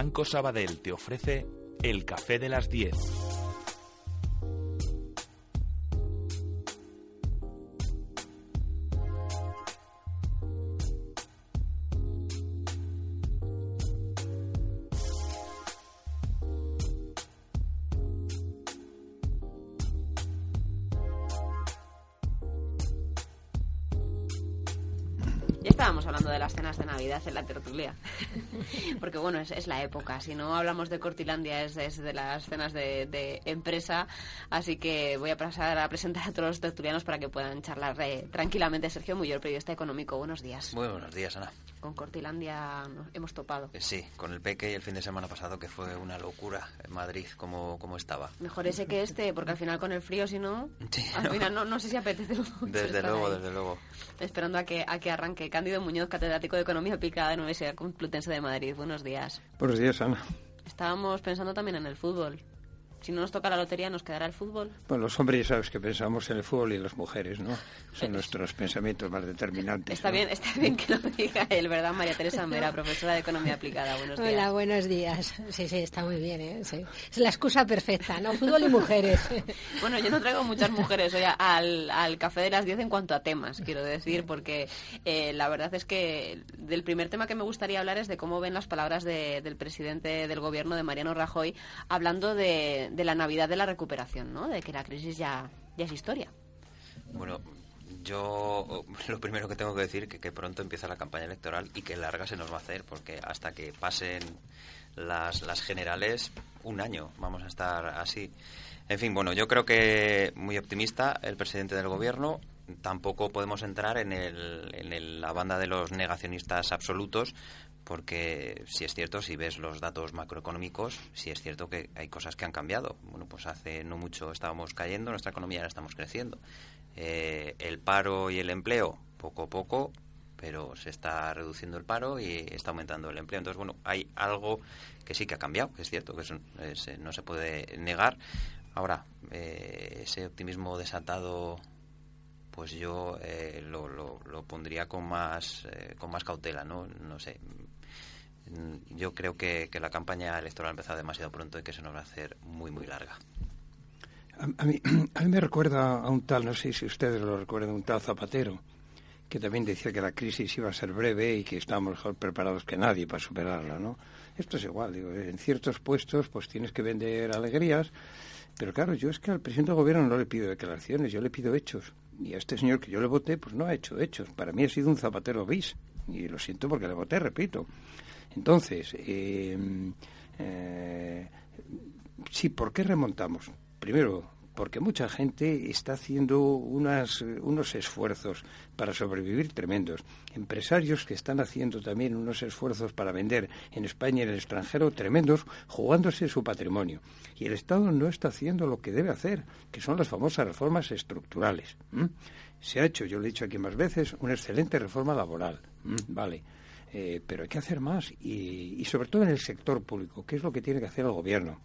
Banco Sabadell te ofrece el café de las 10. Ya estábamos hablando de las cenas de Navidad en la tertulia. Porque bueno, es, es la época. Si no hablamos de Cortilandia, es, es de las cenas de, de empresa. Así que voy a pasar a presentar a todos los tertulianos para que puedan charlar eh, tranquilamente. Sergio Muyor, periodista económico. Buenos días. Muy buenos días, Ana. Con Cortilandia hemos topado. Eh, Sí, con el Peque y el fin de semana pasado que fue una locura en Madrid, como, como estaba. Mejor ese que este, porque al final con el frío, si no, Sí, al no. final no, no sé si apetece mucho Desde luego, ahí. desde luego. Esperando a que, a que arranque. Cándido Muñoz, catedrático de Economía Aplicada de la Universidad Complutense de Madrid. Buenos días. Buenos días, Ana. Estábamos pensando también en el fútbol. Si no nos toca la lotería, ¿nos quedará el fútbol? Bueno, los hombres ya sabes que pensamos en el fútbol y las mujeres, ¿no? Son nuestros pensamientos más determinantes. Está ¿no? bien, está bien que lo diga él, ¿verdad? María Teresa Mera, profesora de Economía Aplicada. Buenos días. Hola, buenos días. Sí, sí, está muy bien, ¿eh? Sí. Es la excusa perfecta, ¿no? Fútbol y mujeres. Bueno, yo no traigo muchas mujeres hoy al, al café de las 10 en cuanto a temas, quiero decir, porque eh, la verdad es que del primer tema que me gustaría hablar es de cómo ven las palabras de- del presidente del gobierno, de Mariano Rajoy, hablando de, de la Navidad de la recuperación, ¿no? De que la crisis ya, ya es historia. Bueno, yo lo primero que tengo que decir que, que pronto empieza la campaña electoral y que larga se nos va a hacer, porque hasta que pasen las, las generales, un año vamos a estar así. En fin, bueno, yo creo que muy optimista el presidente del gobierno. Tampoco podemos entrar en, en el- la banda de los negacionistas absolutos, porque si es cierto, si ves los datos macroeconómicos, si es cierto que hay cosas que han cambiado. Bueno, pues hace no mucho estábamos cayendo, nuestra economía ahora estamos creciendo. Eh, el paro y el empleo, poco a poco, pero se está reduciendo el paro y está aumentando el empleo. Entonces, bueno, hay algo que sí que ha cambiado, que es cierto, que eso es- no se puede negar. Ahora, eh, ese optimismo desatado pues yo eh, lo, lo- pondría con más eh, con más cautela no no sé yo creo que, que la campaña electoral ha empezado demasiado pronto y que se nos va a hacer muy muy larga A, a mí, a mí me recuerda a un tal, no sé si ustedes lo recuerdan, un tal Zapatero, que también decía que la crisis iba a ser breve y que estábamos mejor preparados que nadie para superarla, ¿no? Esto es igual, digo, en ciertos puestos pues tienes que vender alegrías, pero claro, yo es que al presidente del gobierno no le pido declaraciones, yo le pido hechos. Y a este señor que yo le voté, pues no ha hecho hechos. Para mí ha sido un Zapatero bis. Y lo siento porque le voté, repito. Entonces, eh, eh, sí, ¿por qué remontamos? Primero, porque mucha gente está haciendo unas, unos esfuerzos para sobrevivir tremendos. Empresarios que están haciendo también unos esfuerzos para vender en España y en el extranjero tremendos, jugándose su patrimonio. Y el Estado no está haciendo lo que debe hacer, que son las famosas reformas estructurales. Se ha hecho, yo lo he dicho aquí más veces, una excelente reforma laboral. Vale. Eh, pero hay que hacer más y, y sobre todo en el sector público, que es lo que tiene que hacer el gobierno.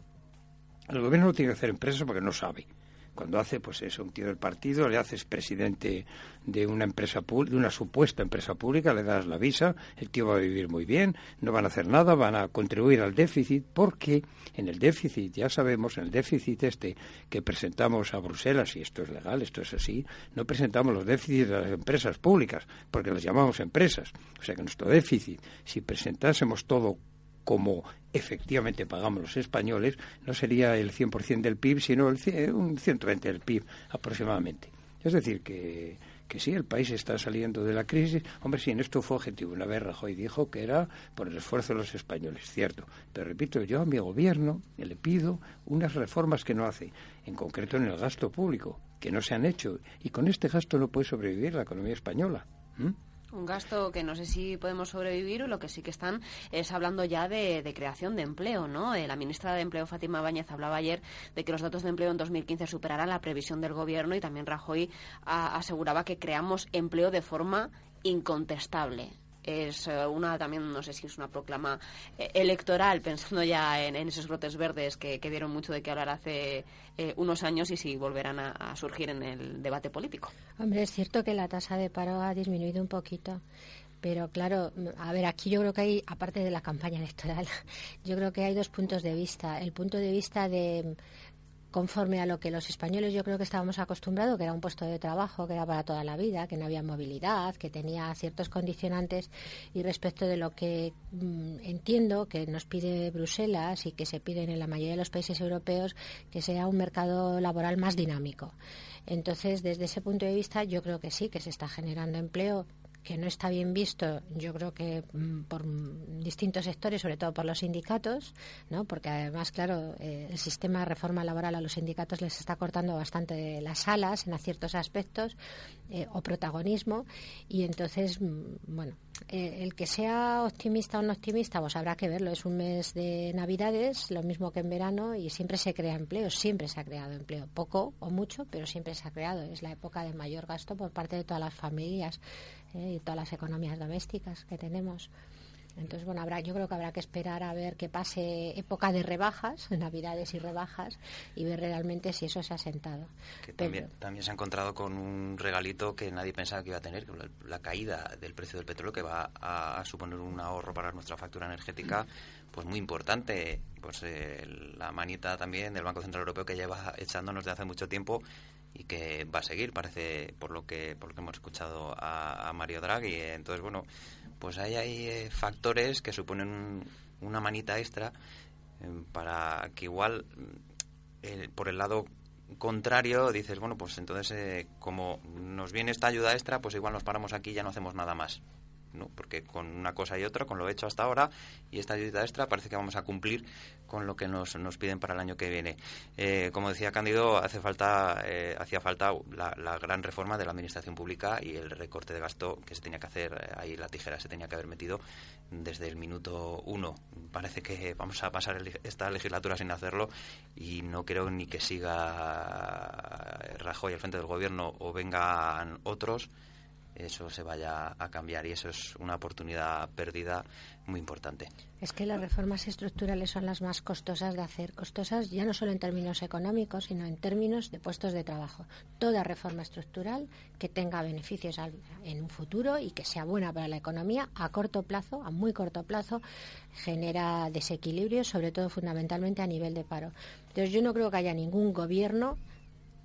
El gobierno no tiene que hacer empresas porque no sabe. Cuando hace, pues es un tío del partido, le haces presidente de una empresa de una supuesta empresa pública, le das la visa, el tío va a vivir muy bien, no van a hacer nada, van a contribuir al déficit, porque en el déficit, ya sabemos, en el déficit este que presentamos a Bruselas, y esto es legal, esto es así, no presentamos los déficits de las empresas públicas, porque las llamamos empresas. O sea que nuestro déficit, si presentásemos todo como efectivamente pagamos los españoles, no sería el 100% del PIB, sino el, un 120 del PIB aproximadamente. Es decir, que, que sí, el país está saliendo de la crisis. Hombre, sí, en esto fue objetivo. Una vez Rajoy dijo que era por el esfuerzo de los españoles, cierto. Pero repito, yo a mi gobierno le pido unas reformas que no hace, en concreto en el gasto público, que no se han hecho. Y con este gasto no puede sobrevivir la economía española. Un gasto que no sé si podemos sobrevivir o lo que sí que están es hablando ya de, creación de empleo, ¿no? Eh, la ministra de Empleo, Fátima Báñez, hablaba ayer de que los datos de empleo en 2015 superarán la previsión del gobierno y también Rajoy aseguraba que creamos empleo de forma incontestable es eh, una también, no sé si es una proclama eh, electoral, pensando ya en, esos brotes verdes que, dieron mucho de que hablar hace eh, unos años y si volverán a, surgir en el debate político. Hombre, es cierto que la tasa de paro ha disminuido un poquito. Pero claro, a ver, aquí yo creo que hay, aparte de la campaña electoral, yo creo que hay dos puntos de vista. El punto de vista de conforme a lo que los españoles yo creo que estábamos acostumbrados, que era un puesto de trabajo, que era para toda la vida, que no había movilidad, que tenía ciertos condicionantes y respecto de lo que mm, entiendo que nos pide Bruselas y que se piden en la mayoría de los países europeos, que sea un mercado laboral más dinámico. Entonces, desde ese punto de vista, yo creo que sí, que se está generando empleo que no está bien visto, yo creo que mm, por distintos sectores, sobre todo por los sindicatos, ¿no? porque además, claro, eh, el sistema de reforma laboral a los sindicatos les está cortando bastante las alas en ciertos aspectos eh, o protagonismo y entonces, mm, bueno, eh, el que sea optimista o no optimista, pues habrá que verlo. Es un mes de Navidades, lo mismo que en verano, y siempre se crea empleo, siempre se ha creado empleo, poco o mucho, pero siempre se ha creado. Es la época de mayor gasto por parte de todas las familias y todas las economías domésticas que tenemos. Entonces, bueno, habrá, yo creo que habrá que esperar a ver que pase época de rebajas, navidades y rebajas, y ver realmente si eso se ha sentado. también, también se ha encontrado con un regalito que nadie pensaba que iba a tener, la, caída del precio del petróleo, que va a, suponer un ahorro para nuestra factura energética pues muy importante. Pues eh, la manita también del Banco Central Europeo que lleva echándonos de hace mucho tiempo y que va a seguir, parece, por lo que, por lo que hemos escuchado a, Mario Draghi. Entonces, bueno, pues ahí hay eh, factores que suponen una manita extra eh, para que igual, eh, por el lado contrario, dices, bueno, pues entonces, como nos viene esta ayuda extra, pues igual nos paramos aquí y ya no hacemos nada más. ¿No? porque con una cosa y otra, con lo hecho hasta ahora y esta ayuda extra, parece que vamos a cumplir con lo que nos, nos piden para el año que viene. Eh, como decía Cándido, hace falta, eh, hacía falta la, gran reforma de la administración pública y el recorte de gasto que se tenía que hacer, eh, ahí la tijera se tenía que haber metido desde el minuto uno. Parece que vamos a pasar esta legislatura sin hacerlo y no creo ni que siga Rajoy al frente del gobierno o vengan otros eso se vaya a cambiar y eso es una oportunidad perdida muy importante. Es que las reformas estructurales son las más costosas de hacer, costosas ya no solo en términos económicos, sino en términos de puestos de trabajo. Toda reforma estructural que tenga beneficios en un futuro y que sea buena para la economía a corto plazo, a muy corto plazo, genera desequilibrios, sobre todo fundamentalmente a nivel de paro. Entonces yo no creo que haya ningún gobierno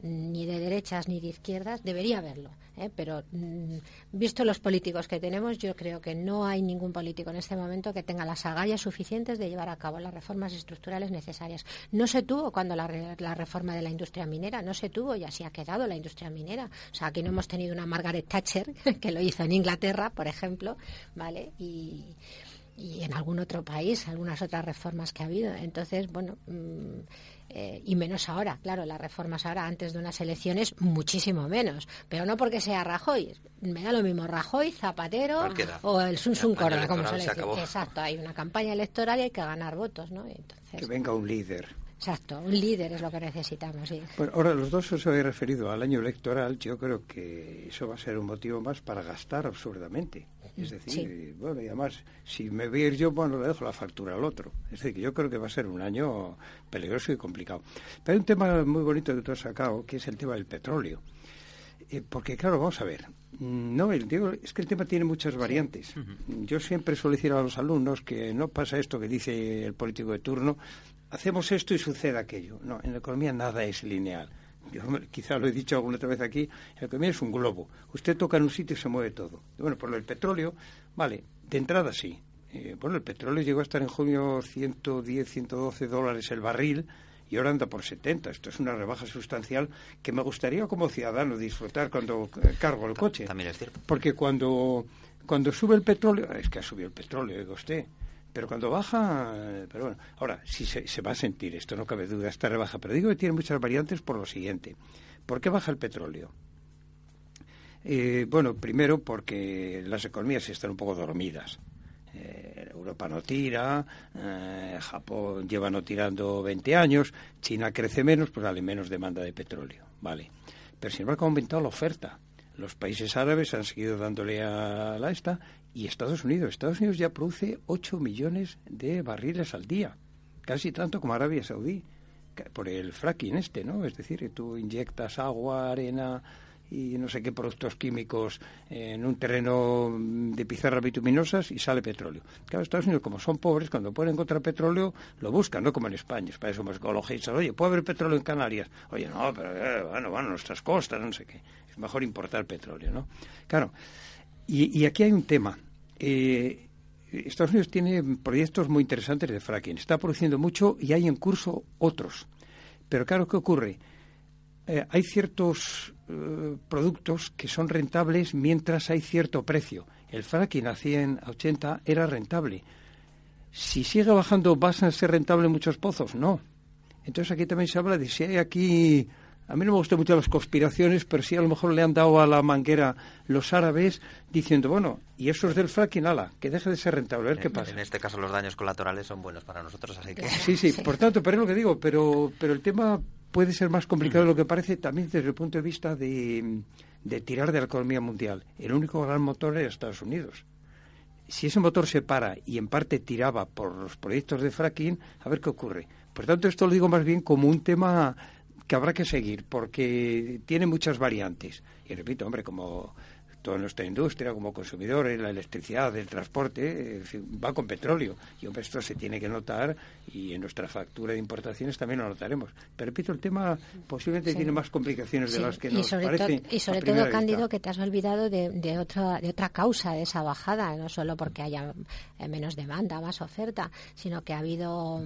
ni de derechas ni de izquierdas, debería haberlo. ¿eh? Pero mm, visto los políticos que tenemos, yo creo que no hay ningún político en este momento que tenga las agallas suficientes de llevar a cabo las reformas estructurales necesarias. No se tuvo cuando la, la reforma de la industria minera, no se tuvo y así ha quedado la industria minera. O sea, aquí no hemos tenido una Margaret Thatcher que lo hizo en Inglaterra, por ejemplo, ¿vale? Y en algún otro país, algunas otras reformas que ha habido. Entonces, bueno, mm, eh, y menos ahora, claro, las reformas ahora antes de unas elecciones, muchísimo menos. Pero no porque sea Rajoy, me da lo mismo Rajoy, Zapatero o el Sun Sun Corona, como se le dice. Exacto, hay una campaña electoral y hay que ganar votos, ¿no? Entonces, que venga un líder. Exacto, un líder es lo que necesitamos. Sí. Bueno, ahora los dos os habéis referido al año electoral. Yo creo que eso va a ser un motivo más para gastar absurdamente. Es decir, bueno, y además, si me voy a ir yo, bueno, le dejo la factura al otro. Es decir, que yo creo que va a ser un año peligroso y complicado. Pero hay un tema muy bonito que tú has sacado, que es el tema del petróleo. Eh, porque, claro, vamos a ver. No, el, digo, es que el tema tiene muchas variantes. Yo siempre suelo decir a los alumnos que no pasa esto que dice el político de turno, hacemos esto y sucede aquello. No, en la economía nada es lineal. Yo quizá lo he dicho alguna otra vez aquí, la economía es un globo. Usted toca en un sitio y se mueve todo. bueno, por lo del petróleo, vale, de entrada sí. Eh, bueno, el petróleo llegó a estar en junio 110, 112 dólares el barril y ahora anda por 70. Esto es una rebaja sustancial que me gustaría como ciudadano disfrutar cuando cargo el coche. También es cierto. Porque cuando, cuando sube el petróleo, es que ha subido el petróleo, digo usted, pero cuando baja, pero bueno, ahora sí se, va a sentir, esto no cabe duda, esta rebaja, pero digo que tiene muchas variantes por lo siguiente. ¿Por qué baja el petróleo? Eh, bueno, primero porque las economías están un poco dormidas. Eh, Europa no tira, eh, Japón lleva no tirando 20 años, China crece menos, pues vale menos demanda de petróleo, vale. Pero sin embargo ha aumentado la oferta. Los países árabes han seguido dándole a la esta y Estados Unidos. Estados Unidos ya produce 8 millones de barriles al día, casi tanto como Arabia Saudí, por el fracking este, ¿no? Es decir, tú inyectas agua, arena, y no sé qué productos químicos en un terreno de pizarras bituminosas y sale petróleo. Claro, Estados Unidos, como son pobres, cuando pueden encontrar petróleo, lo buscan, no como en España. Para eso somos ecologistas. Oye, ¿puede haber petróleo en Canarias? Oye, no, pero eh, bueno, bueno, nuestras costas, no sé qué. Es mejor importar petróleo, ¿no? Claro. Y, aquí hay un tema. Eh, Estados Unidos tiene proyectos muy interesantes de fracking. Está produciendo mucho y hay en curso otros. Pero claro, ¿qué ocurre? Eh, hay ciertos eh, productos que son rentables mientras hay cierto precio. El fracking a 100, a 80 era rentable. Si sigue bajando, ¿vas a ser rentable muchos pozos? No. Entonces aquí también se habla de si hay aquí a mí no me gustan mucho las conspiraciones, pero sí a lo mejor le han dado a la manguera los árabes diciendo, bueno, y eso es del fracking, ala, que deje de ser rentable, a ver qué pasa. En este caso los daños colaterales son buenos para nosotros, así que... Sí, sí, por tanto, pero es lo que digo, pero, pero el tema puede ser más complicado de lo que parece también desde el punto de vista de, de tirar de la economía mundial. El único gran motor era Estados Unidos si ese motor se para y en parte tiraba por los proyectos de fracking, a ver qué ocurre. Por tanto, esto lo digo más bien como un tema que habrá que seguir porque tiene muchas variantes. Y repito, hombre, como toda nuestra industria como consumidores, la electricidad, el transporte, va con petróleo. Y hombre, esto se tiene que notar y en nuestra factura de importaciones también lo notaremos. Pero repito, el tema posiblemente tiene más complicaciones de las que nos parece. y sobre todo, Cándido, que te has olvidado de, otra, de otra causa de esa bajada, no solo porque haya eh, menos demanda, más oferta, sino que ha habido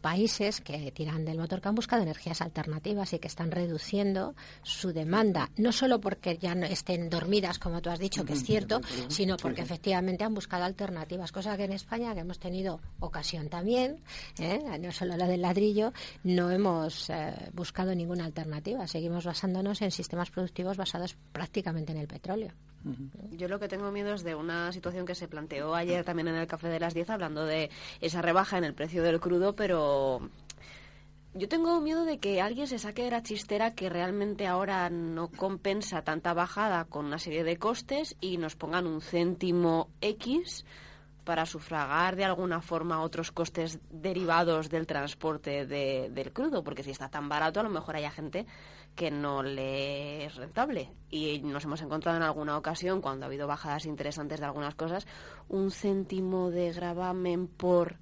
países que tiran del motor que han buscado energías alternativas y que están reduciendo su demanda, no solo porque ya no estén dormidas como tú has dicho, que es cierto, sino porque efectivamente han buscado alternativas, cosa que en España, que hemos tenido ocasión también, ¿eh? no solo la del ladrillo, no hemos eh, buscado ninguna alternativa. Seguimos basándonos en sistemas productivos basados prácticamente en el petróleo. Yo lo que tengo miedo es de una situación que se planteó ayer también en el Café de las 10, hablando de esa rebaja en el precio del crudo, pero yo tengo miedo de que alguien se saque de la chistera que realmente ahora no compensa tanta bajada con una serie de costes y nos pongan un céntimo X para sufragar de alguna forma otros costes derivados del transporte del crudo, porque si está tan barato a lo mejor haya gente que no le es rentable. Y nos hemos encontrado en alguna ocasión, cuando ha habido bajadas interesantes de algunas cosas, un céntimo de gravamen por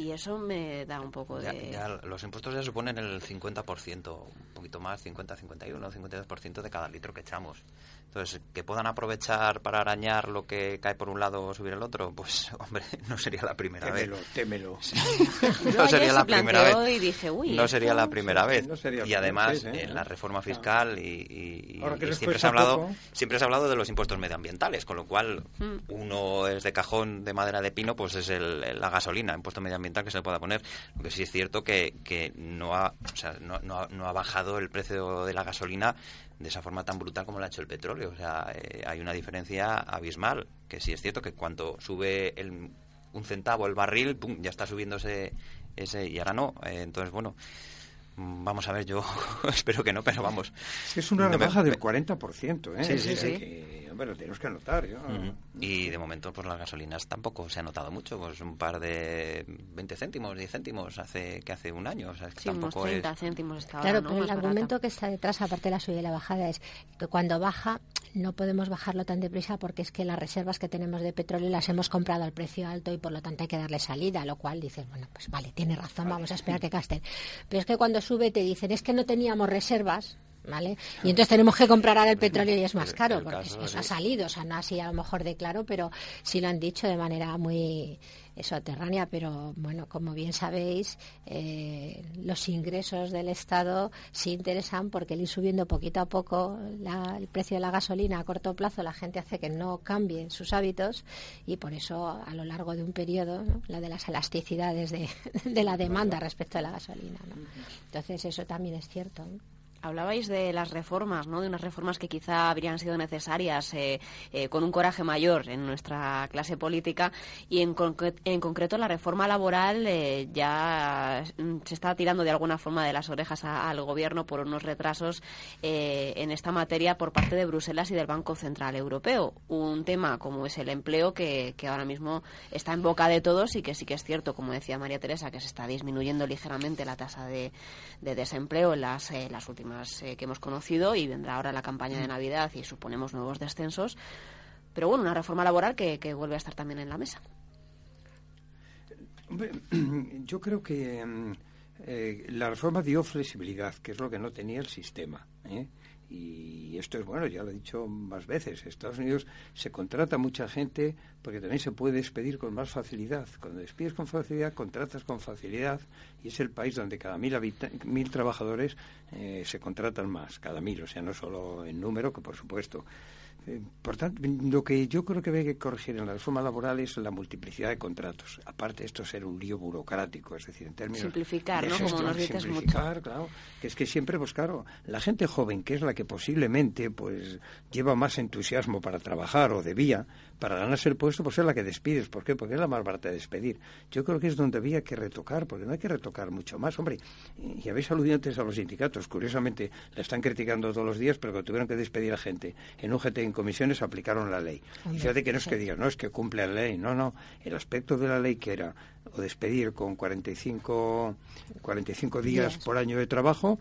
y eso me da un poco de... los impuestos ya suponen el 50%, un poquito más, 50, 51, 52% de cada litro que echamos. Entonces, que puedan aprovechar para arañar lo que cae por un lado o subir el otro, pues, hombre, no sería la primera vez. Témelo, no sería la primera vez. Y dije, Uy, no sería la primera vez. y además, ¿eh? en la reforma fiscal y, siempre, se ha hablado, siempre se ha hablado de los impuestos medioambientales, con lo cual hmm. uno es de cajón de madera de pino, pues es el, la gasolina, impuesto medioambiental que se le pueda poner. Lo que sí es cierto que, que no, ha, o sea, no, no, no ha bajado el precio de la gasolina de esa forma tan brutal como lo ha hecho el petróleo. O sea, eh, hay una diferencia abismal, que sí es cierto que cuando sube el, un centavo el barril, ¡pum!, ya está subiéndose ese, y ahora no. Eh, entonces, bueno, Vamos a ver, yo espero que no, pero vamos. Es una rebaja del 40%, ¿eh? Sí, sí, sí lo tenemos que anotar. Y de momento, pues las gasolinas tampoco se ha notado mucho, pues un par de 20 céntimos, 10 céntimos hace que hace un año. O sea, sí, tampoco 30 céntimos estaba, Claro, pero el argumento que está detrás, aparte de la subida y la bajada, es que cuando baja no podemos bajarlo tan deprisa porque es que las reservas que tenemos de petróleo las hemos comprado al precio alto y por lo tanto hay que darle salida, lo cual dices, bueno, pues vale, tiene razón, vamos a esperar que gasten. Pero es que cuando sube te dicen, es que no teníamos reservas, ¿vale? Y entonces tenemos que comprar ahora el petróleo y es más caro, porque eso ha salido, o sea, no así a lo mejor de claro, pero sí lo han dicho de manera muy soterránea, pero bueno, como bien sabéis, eh, los ingresos del Estado sí interesan porque el ir subiendo poquito a poco el precio de la gasolina a corto plazo, la gente hace que no cambie sus hábitos y por eso a lo largo de un periodo, la de las elasticidades de, la demanda respecto a la gasolina. Entonces, eso también es cierto. Hablabais de las reformas, ¿no? De unas reformas que quizá habrían sido necesarias eh, eh, con un coraje mayor en nuestra clase política y en, en concreto la reforma laboral eh, ya se está tirando de alguna forma de las orejas al gobierno por unos retrasos en esta materia por parte de Bruselas y del Banco Central Europeo. Un tema como es el empleo que, ahora mismo está en boca de todos y que sí que es cierto, como decía María Teresa, que se está disminuyendo ligeramente la tasa de, de desempleo en las, las últimas eh, que hemos conocido y vendrá ahora la campaña de Navidad y suponemos nuevos descensos. Pero bueno, una reforma laboral que, vuelve a estar también en la mesa. Yo creo que mm, eh, la reforma dio flexibilidad, que es lo que no tenía el sistema. ¿eh? Y esto es bueno, ya lo he dicho más veces. Estados Unidos se contrata mucha gente porque también se puede despedir con más facilidad. Cuando despides con facilidad, contratas con facilidad y es el país donde cada mil, mil trabajadores eh, se contratan más, cada mil, o sea, no solo en número, que por supuesto. Eh, por tanto, lo que yo creo que hay que corregir en la reforma laboral es la multiplicidad de contratos. Aparte, esto ser un lío burocrático, es decir, en términos. Simplificar, ¿no? Como nos dices simplificar, claro. Que es que siempre, pues claro, la gente joven, que es la que posiblemente pues lleva más entusiasmo para trabajar o debía, para ganarse el puesto, pues es la que despides. ¿Por qué? Porque es la más barata de despedir. Yo creo que es donde había que retocar, porque no hay que retocar mucho más. Hombre, y habéis aludido antes a los sindicatos. Curiosamente, la están criticando todos los días, pero que tuvieron que despedir a gente en UGT en comisiones aplicaron la ley. fíjate que no es que digan, no, es que cumple la ley. No, no. El aspecto de la ley que era o despedir con 45, 45 días por año de trabajo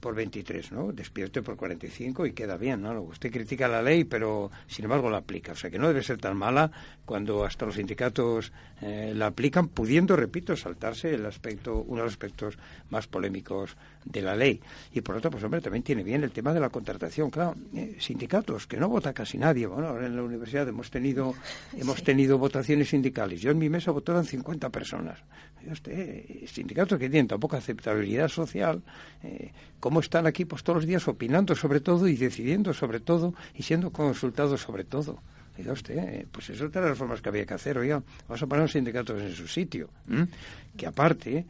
por 23, ¿no? Despierte por 45 y queda bien, ¿no? Usted critica la ley, pero sin embargo la aplica. O sea que no debe ser tan mala cuando hasta los sindicatos eh, la aplican, pudiendo, repito, saltarse el aspecto, uno de los aspectos más polémicos de la ley. Y por otro, pues hombre, también tiene bien el tema de la contratación. Claro, eh, sindicatos, que no vota casi nadie. Bueno, ahora en la universidad hemos tenido, hemos tenido votaciones sindicales. Yo en mi mesa votaron 50 personas. Usted, sindicatos que tienen tan poca aceptabilidad social, eh, ¿cómo están aquí pues todos los días opinando sobre todo y decidiendo sobre todo y siendo consultados sobre todo? Diga usted, eh, pues es otra de las reformas que había que hacer. Oiga, vamos a poner los sindicatos en su sitio. Que aparte,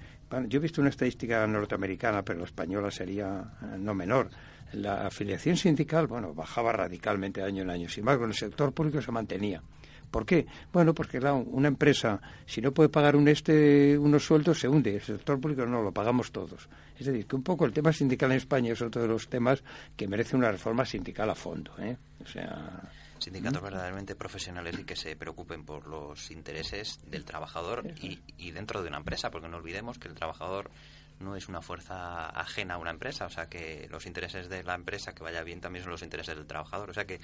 yo he visto una estadística norteamericana, pero la española sería eh, no menor. La afiliación sindical, bueno, bajaba radicalmente año en año. Sin embargo, en el sector público se mantenía. ¿Por qué? Bueno, porque una empresa, si no puede pagar un este, unos sueldos, se hunde. El sector público no, lo pagamos todos. Es decir, que un poco el tema sindical en España es otro de los temas que merece una reforma sindical a fondo. ¿eh? O sea sindicatos verdaderamente profesionales y que se preocupen por los intereses del trabajador y, y, dentro de una empresa, porque no olvidemos que el trabajador no es una fuerza ajena a una empresa, o sea que los intereses de la empresa que vaya bien también son los intereses del trabajador, o sea que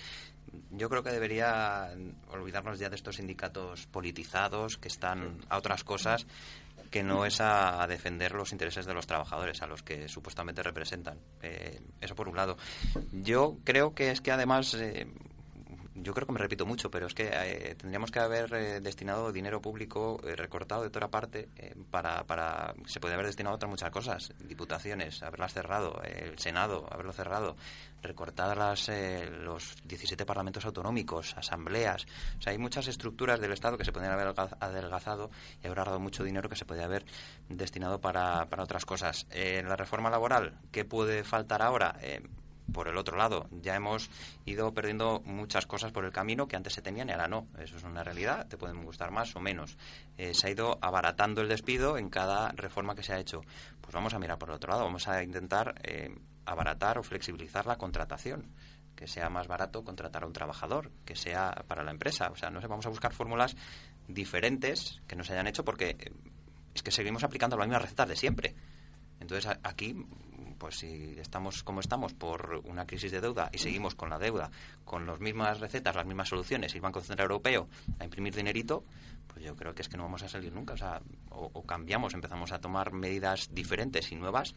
yo creo que debería olvidarnos ya de estos sindicatos politizados que están a otras cosas que no es a, defender los intereses de los trabajadores, a los que supuestamente representan. Eh, eso por un lado. Yo creo que es que además eh, yo creo que me repito mucho, pero es que eh, tendríamos que haber eh, destinado dinero público eh, recortado de toda parte para, para. Se puede haber destinado a otras muchas cosas. Diputaciones, haberlas cerrado. El Senado, haberlo cerrado. Recortar las, los 17 parlamentos autonómicos, asambleas. O sea, hay muchas estructuras del Estado que se podrían haber adelgazado y haber ahorrado mucho dinero que se podría haber destinado para, para otras cosas. La reforma laboral, ¿qué puede faltar ahora? Por el otro lado, ya hemos ido perdiendo muchas cosas por el camino que antes se tenían y ahora no. Eso es una realidad, te pueden gustar más o menos. Eh, se ha ido abaratando el despido en cada reforma que se ha hecho. Pues vamos a mirar por el otro lado, vamos a intentar eh, abaratar o flexibilizar la contratación que sea más barato contratar a un trabajador, que sea para la empresa. O sea, no sé, vamos a buscar fórmulas diferentes que no se hayan hecho porque eh, es que seguimos aplicando las mismas recetas de siempre. Entonces, aquí pues si estamos como estamos por una crisis de deuda y seguimos con la deuda, con las mismas recetas, las mismas soluciones, y el Banco Central Europeo a imprimir dinerito, pues yo creo que es que no vamos a salir nunca. O sea, o, cambiamos, empezamos a tomar medidas diferentes y nuevas,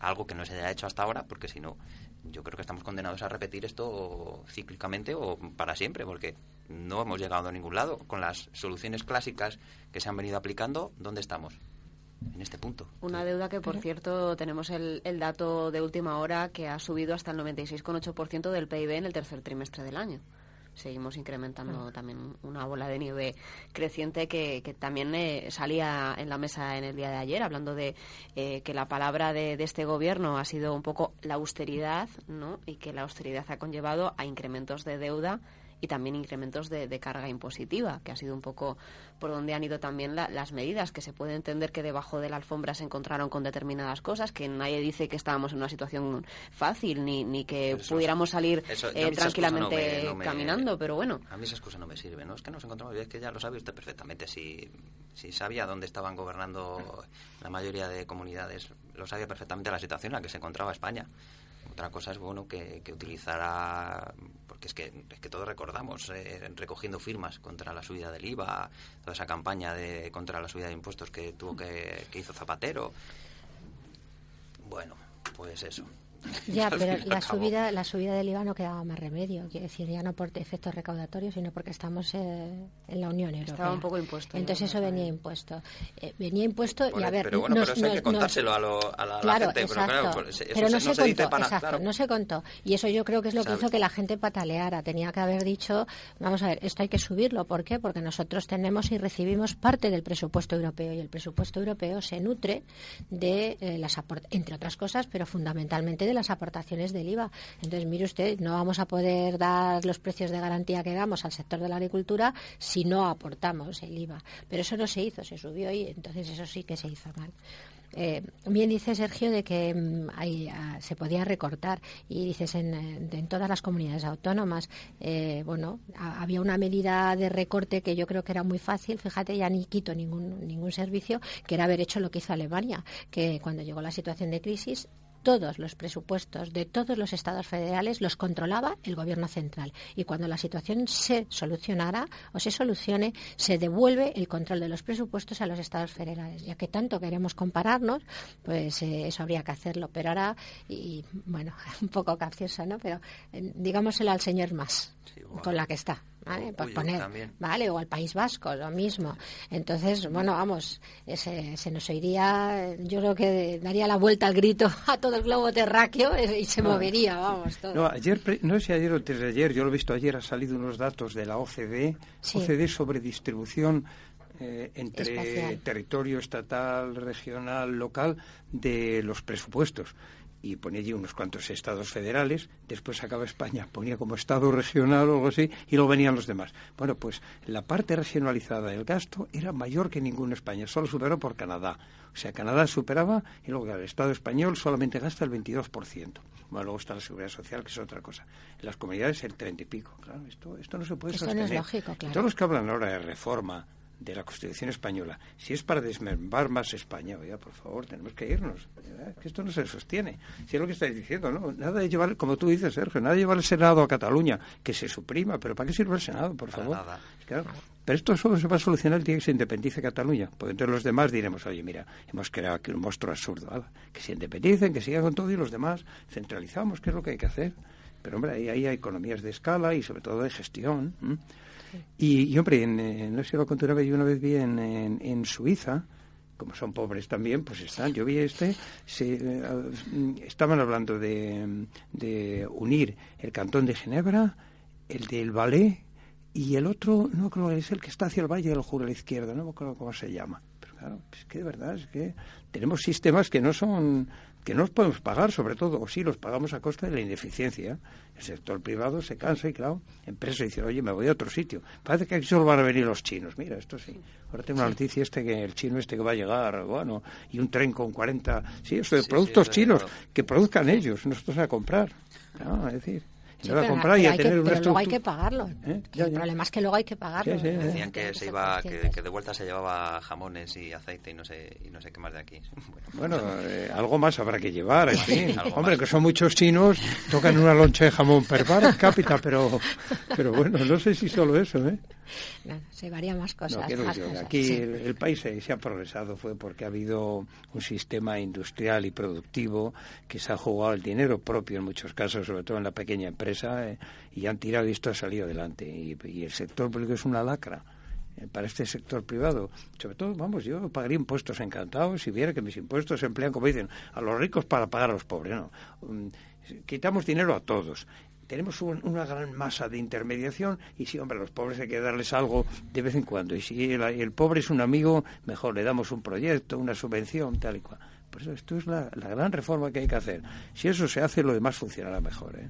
algo que no se haya hecho hasta ahora, porque si no, yo creo que estamos condenados a repetir esto cíclicamente o para siempre, porque no hemos llegado a ningún lado. Con las soluciones clásicas que se han venido aplicando, ¿dónde estamos? En este punto. Una deuda que, por cierto, tenemos el, el, dato de última hora que ha subido hasta el 96,8% del PIB en el tercer trimestre del año. seguimos incrementando también una bola de nieve creciente que, que también eh, salía en la mesa en el día de ayer, hablando de eh, que la palabra de, de, este gobierno ha sido un poco la austeridad, ¿no? Y que la austeridad ha conllevado a incrementos de deuda y también incrementos de, de, carga impositiva, que ha sido un poco por donde han ido también la, las medidas, que se puede entender que debajo de la alfombra se encontraron con determinadas cosas, que nadie dice que estábamos en una situación fácil, ni, ni que eso, pudiéramos salir eso, eh, tranquilamente no me, no me, caminando, pero bueno. A mí esa excusa no me sirve, ¿no? Es que nos encontramos, es que ya lo sabe usted perfectamente, si, si sabía dónde estaban gobernando la mayoría de comunidades, lo sabía perfectamente la situación en la que se encontraba España. Otra cosa es bueno que, que utilizara, porque es que, es que todos recordamos, eh, recogiendo firmas contra la subida del IVA, toda esa campaña de contra la subida de impuestos que tuvo que, que hizo Zapatero. Bueno, pues eso. Ya, pero la subida, la subida del IVA no quedaba más remedio, quiere decir, ya no por efectos recaudatorios, sino porque estamos eh, en la Unión Europea. Estaba un poco impuesto. Entonces eso venía impuesto. Eh, venía impuesto y a ver... Pero bueno, nos, pero eso hay que contárselo nos, a, lo, a, la, claro, la gente. Exacto, pero claro, eso pero no se, se, no contó, para, exacto, claro. no se contó. Y eso yo creo que es lo que hizo que la gente pataleara. Tenía que haber dicho, vamos a ver, esto hay que subirlo. ¿Por qué? Porque nosotros tenemos y recibimos parte del presupuesto europeo y el presupuesto europeo se nutre de eh, las entre otras cosas, pero fundamentalmente de las aportaciones del IVA. Entonces, mire usted, no vamos a poder dar los precios de garantía que damos al sector de la agricultura si no aportamos el IVA. Pero eso no se hizo, se subió y entonces eso sí que se hizo mal. Eh, bien dice Sergio de que hay, uh, se podía recortar y dices en, en todas las comunidades autónomas eh, bueno había una medida de recorte que yo creo que era muy fácil fíjate ya ni quito ningún ningún servicio que era haber hecho lo que hizo Alemania que cuando llegó la situación de crisis todos los presupuestos de todos los estados federales los controlaba el gobierno central. Y cuando la situación se solucionara o se solucione se devuelve el control de los presupuestos a los estados federales. Ya que tanto queremos compararnos pues eh, eso habría que hacerlo. Pero ahora y bueno un poco capciosa no pero eh, digámoselo al señor más Sí, bueno. con la que está ¿vale? Por Uy, poner, también. ¿vale? O al País Vasco, lo mismo. Entonces, bueno, vamos, se, se nos oiría, yo creo que daría la vuelta al grito a todo el globo terráqueo y se No. movería, vamos, todo. No, ayer, pre- no sé si ayer o antes de ayer, yo lo he visto ayer, han salido unos datos de la OCDE, Sí. OCDE sobre distribución eh, entre Espacial. territorio estatal, regional, local de los presupuestos. Y ponía allí unos cuantos estados federales, después acaba España, ponía como estado regional o algo así, y luego venían los demás. Bueno, pues la parte regionalizada del gasto era mayor que ninguna España, solo superó por Canadá. O sea, Canadá superaba y luego el Estado español solamente gasta el 22%. Bueno, luego está la seguridad social, que es otra cosa. En las comunidades el 30 y pico. Claro, esto, esto no se puede Esto no es sostener. lógico, claro. todos los que hablan ahora de reforma de la Constitución española, si es para desmembrar más España, oiga, por favor, tenemos que irnos. ¿verdad? Que esto no se sostiene. Si es lo que estáis diciendo, ¿no? Nada de llevar, como tú dices, Sergio, nada de llevar el Senado a Cataluña, que se suprima, pero ¿para qué sirve el Senado, por Para favor? nada. Claro. Pero esto solo se va a solucionar el día que se independice Cataluña, porque entonces los demás diremos, oye, mira, hemos creado aquí un monstruo absurdo, que se independicen, que sigan con todo y los demás centralizamos, que es lo que hay que hacer. Pero hombre, ahí, ahí hay economías de escala y sobre todo de gestión. Y, y, hombre, en, eh, no sé si lo conté una vez, yo una vez vi en, en, en Suiza, como son pobres también, pues están. Yo vi este, se, eh, estaban hablando de, de unir el cantón de Ginebra, el del Valais y el otro, no creo que es el que está hacia el Valle del Juro a la izquierda, no me acuerdo cómo se llama. Pero claro, es que de verdad es que tenemos sistemas que no son que no los podemos pagar, sobre todo, o sí los pagamos a costa de la ineficiencia. El sector privado se cansa y, claro, empresas dicen, oye, me voy a otro sitio. Parece que aquí solo van a venir los chinos. Mira, esto sí. Ahora tengo una noticia este que el chino este que va a llegar, bueno, y un tren con 40... Sí, eso de Sí, productos sí, chinos, que produzcan ellos, nosotros a comprar. No, es decir, Sí, no a comprar y a hay que- tener una pero luego hay que pagarlo. ¿Eh? Ya, el problema es que luego hay que pagarlo. Sí, sí, ¿no? sí. Decían que se iba, que, de vuelta se llevaba jamones y aceite y no sé, y no sé qué más de aquí. Bueno, eh, algo más habrá que llevar, en fin. Hombre, más. que son muchos chinos, tocan una loncha de jamón per bar cápita, pero, pero bueno, no sé si solo eso, ¿eh? No, se varían más cosas. No, quiero más yo, cosas, aquí sí. el, el país se, se ha progresado fue porque ha habido un sistema industrial y productivo que se ha jugado el dinero propio en muchos casos, sobre todo en la pequeña empresa, eh, y han tirado y esto ha salido adelante. Y, y el sector público es una lacra eh, para este sector privado. Sobre todo, vamos, yo pagaría impuestos encantados si viera que mis impuestos se emplean, como dicen, a los ricos para pagar a los pobres. No, Mm, quitamos dinero a todos. Tenemos una gran masa de intermediación y sí, hombre, a los pobres hay que darles algo de vez en cuando. Y si el, pobre es un amigo, mejor le damos un proyecto, una subvención, tal y cual. Por eso esto es la, gran reforma que hay que hacer. Si eso se hace, lo demás funcionará mejor. ¿eh?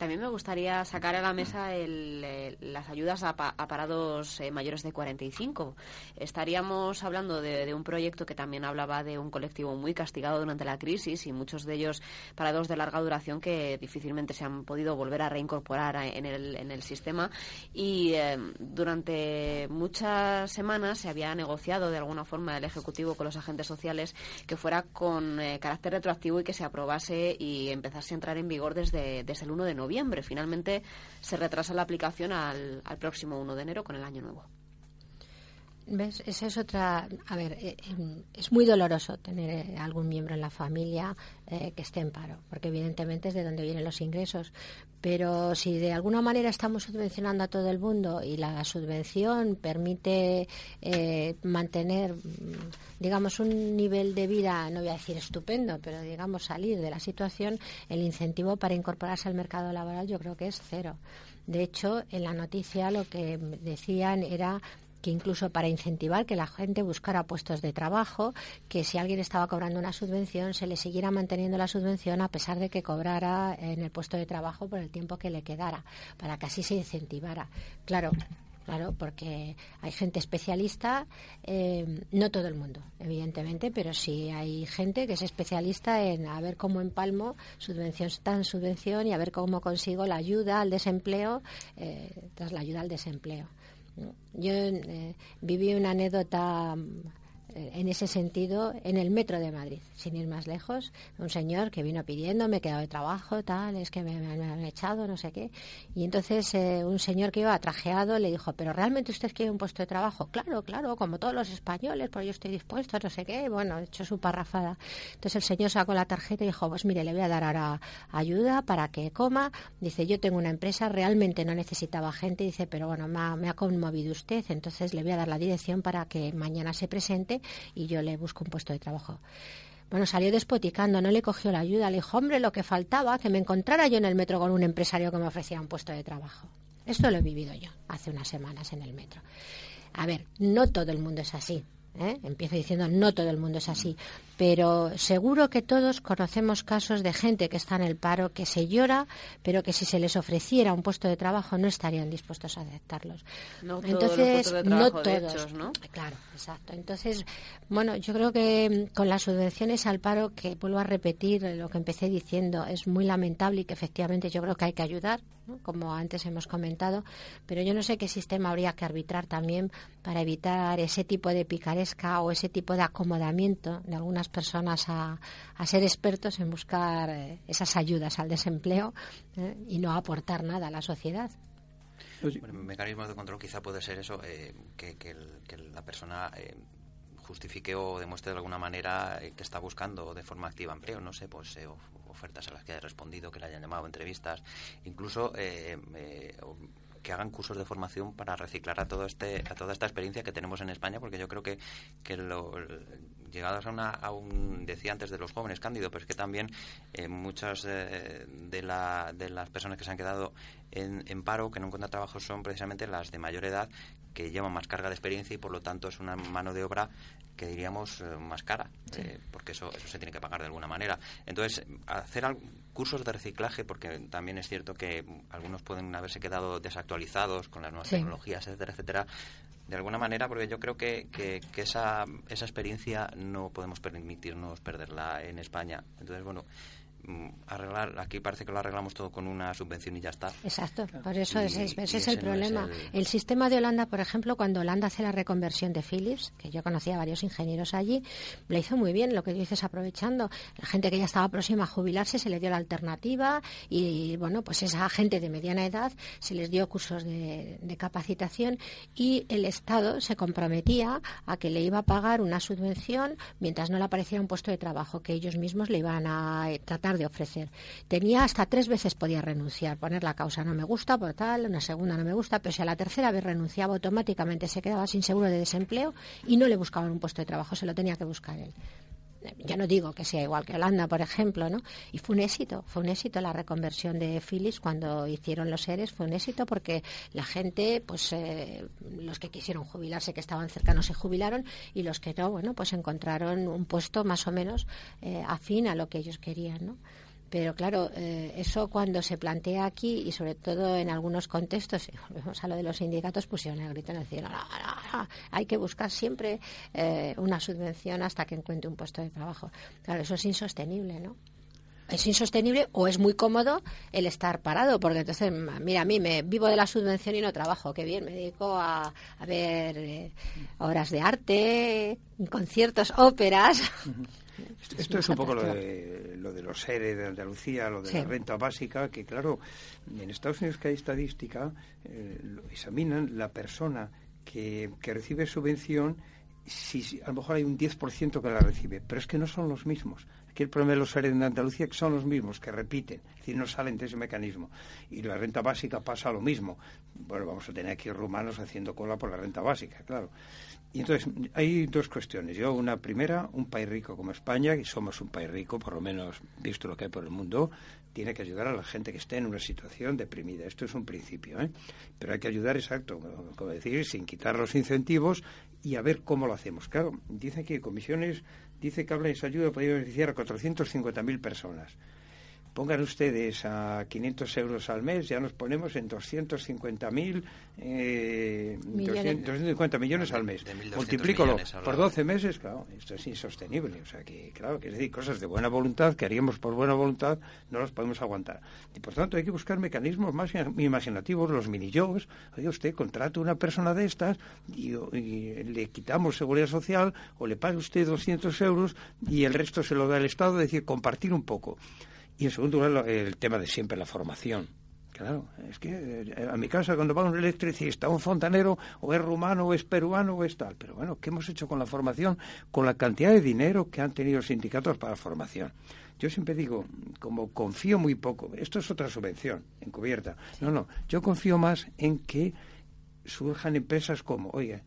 También me gustaría sacar a la mesa eh, las ayudas a, parados eh, mayores de 45. Estaríamos hablando de, un proyecto que también hablaba de un colectivo muy castigado durante la crisis y muchos de ellos parados de larga duración que difícilmente se han podido volver a reincorporar en el, en el sistema. Y eh, durante muchas semanas se había negociado de alguna forma el Ejecutivo con los agentes sociales que fuera con carácter retroactivo y que se aprobase y empezase a entrar en vigor desde, desde el 1 de noviembre Finalmente se retrasa la aplicación al, al próximo 1 de enero con el año nuevo. Esa es otra. A ver, eh, em, es muy doloroso tener eh, algún miembro en la familia eh, que esté en paro, porque evidentemente es de donde vienen los ingresos. Pero si de alguna manera estamos subvencionando a todo el mundo y la subvención permite mantener, digamos, un nivel de vida, no voy a decir estupendo, pero digamos salir de la situación, el incentivo para incorporarse al mercado laboral yo creo que es cero. De hecho, en la noticia lo que decían era que incluso para incentivar que la gente buscara puestos de trabajo, que si alguien estaba cobrando una subvención, se le siguiera manteniendo la subvención a pesar de que cobrara en el puesto de trabajo por el tiempo que le quedara, para que así se incentivara. Claro, Claro, porque hay gente especialista, eh, no todo el mundo, evidentemente, pero sí hay gente que es especialista en a ver cómo empalmo subvención tan subvención y a ver cómo consigo la ayuda al desempleo eh, tras la ayuda al desempleo. Yo eh, viví una anécdota eh, en ese sentido en el metro de Madrid, sin ir más lejos. Un señor que vino pidiendo, me he quedado de trabajo, tal, es que me, han echado, no sé qué. Y entonces eh, un señor que iba trajeado le dijo, ¿pero realmente usted quiere un puesto de trabajo? Claro, claro, como todos los españoles, pues yo estoy dispuesto, no sé qué. Bueno, hecho su parrafada. Entonces el señor sacó la tarjeta y dijo, pues mire, le voy a dar ahora ayuda para que coma. Dice, yo tengo una empresa, realmente no necesitaba gente. Dice, pero bueno, me ha conmovido usted, entonces le voy a dar la dirección para que mañana se presente y yo le busco un puesto de trabajo. Bueno, salió despoticando, no le cogió la ayuda, le dijo, hombre, lo que faltaba, que me encontrara yo en el metro con un empresario que me ofrecía un puesto de trabajo. Esto lo he vivido yo hace unas semanas en el metro. A ver, no todo el mundo es así. ¿eh? Empiezo diciendo, no todo el mundo es así pero seguro que todos conocemos casos de gente que está en el paro, que se llora, pero que si se les ofreciera un puesto de trabajo no estarían dispuestos a aceptarlos. No Entonces, todos no todos, ¿no? Claro, exacto. Entonces, bueno, yo creo que mm, con las subvenciones al paro, que vuelvo a repetir lo que empecé diciendo, es muy lamentable y que efectivamente yo creo que hay que ayudar, como antes hemos comentado, pero yo no sé qué sistema habría que arbitrar también para evitar ese tipo de picaresca o ese tipo de acomodamiento de algunas personas a, ser expertos en buscar eh, esas ayudas al desempleo eh, y no aportar nada a la sociedad. mecanismos de control quizá puede ser eso, eh, que, la persona justifique o demuestre de alguna manera que está buscando de forma activa empleo, no sé, pues ofertas a las que haya respondido, que le hayan llamado entrevistas, incluso que hagan cursos de formación para reciclar a todo este a toda esta experiencia que tenemos en España porque yo creo que, que lo, llegados a, una, a un, decía antes de los jóvenes, Cándido, pero es que también eh, muchas eh, de, la, de las personas que se han quedado en, en, paro, que no encuentran trabajo, son precisamente las de mayor edad, que llevan más carga de experiencia y por lo tanto es una mano de obra que diríamos eh, más cara, porque eso, eso se tiene que pagar de alguna manera. Entonces, hacer cursos de reciclaje, porque también es cierto que algunos pueden haberse quedado desactualizados con las nuevas tecnologías, etcétera, etcétera, de alguna manera, porque yo creo que, que, esa, esa experiencia no podemos permitirnos perderla en España. Entonces, bueno, arreglar, aquí parece que lo arreglamos todo con una subvención y ya está. Exacto, por eso ese, es el problema. el... sistema de Holanda, por ejemplo, cuando Holanda hace la reconversión de Philips, que yo conocía a varios ingenieros allí, lo hizo muy bien, lo que dices, aprovechando. La gente que ya estaba próxima a jubilarse se le dio la alternativa y, bueno, pues esa gente de mediana edad se les dio cursos de, de capacitación y el Estado se comprometía a que le iba a pagar una subvención mientras no le apareciera un puesto de trabajo, que ellos mismos le iban a tratar de ofrecer. Tenía hasta tres veces podía renunciar, poner la causa no me gusta por tal, una segunda no me gusta, pero si a la tercera vez renunciaba automáticamente se quedaba sin seguro de desempleo y no le buscaban un puesto de trabajo, se lo tenía que buscar él. Yo no digo que sea igual que Holanda, por ejemplo, ¿no? Y fue un éxito, fue un éxito la reconversión de Philips cuando hicieron los seres, fue un éxito porque la gente, pues eh, los que quisieron jubilarse, que estaban cercanos, se jubilaron y los que no, bueno, pues encontraron un puesto más o menos eh, afín a lo que ellos querían, ¿no? Pero claro, eh, eso cuando se plantea aquí y sobre todo en algunos contextos, volvemos a lo de los sindicatos, pusieron el grito en el cielo. hay que buscar siempre eh, una subvención hasta que encuentre un puesto de trabajo. Claro, eso es insostenible, ¿no? es insostenible o es muy cómodo el estar parado, porque entonces, mira, a mí me vivo de la subvención y no trabajo, qué bien, me dedico a, ver eh, obras de arte, conciertos, óperas. Esto, es, un poco lo de, lo de los seres de Andalucía, lo de la renta básica, que claro, en Estados Unidos que hay estadística, eh, examinan la persona que, que recibe subvención, si, a lo mejor hay un 10% que la recibe, pero es que no son los mismos. Aquí el problema de los seres de Andalucía que son los mismos, que repiten, es decir, no salen de ese mecanismo. Y la renta básica pasa lo mismo. Bueno, vamos a tener aquí rumanos haciendo cola por la renta básica, claro. Y entonces hay dos cuestiones. Yo, una primera, un país rico como España, y somos un país rico, por lo menos visto lo que hay por el mundo, tiene que ayudar a la gente que esté en una situación deprimida. Esto es un principio, ¿eh? Pero hay que ayudar, exacto, como decir, sin quitar los incentivos y a ver cómo lo hacemos. Claro, dice que comisiones, dice que habla de esa ayuda podría beneficiar a 450.000 personas pongan ustedes a 500 euros al mes, ya nos ponemos en 250.000, eh, 250 millones al mes. Multiplícalo por 12 meses, claro, esto es insostenible. O sea que, claro, que es decir, cosas de buena voluntad que haríamos por buena voluntad no las podemos aguantar. Y por tanto hay que buscar mecanismos más imaginativos, los mini-jobs. Oye, usted contrata una persona de estas y, le quitamos seguridad social o le paga usted 200 euros y el resto se lo da el Estado, es decir, compartir un poco. Y en segundo lugar, el tema de siempre, la formación. Claro, es que eh, a mi casa cuando va un electricista, un fontanero, o es rumano, o es peruano, o es tal. Pero bueno, ¿qué hemos hecho con la formación? Con la cantidad de dinero que han tenido los sindicatos para la formación. Yo siempre digo, como confío muy poco, esto es otra subvención encubierta. No, no, yo confío más en que surjan empresas como, oye,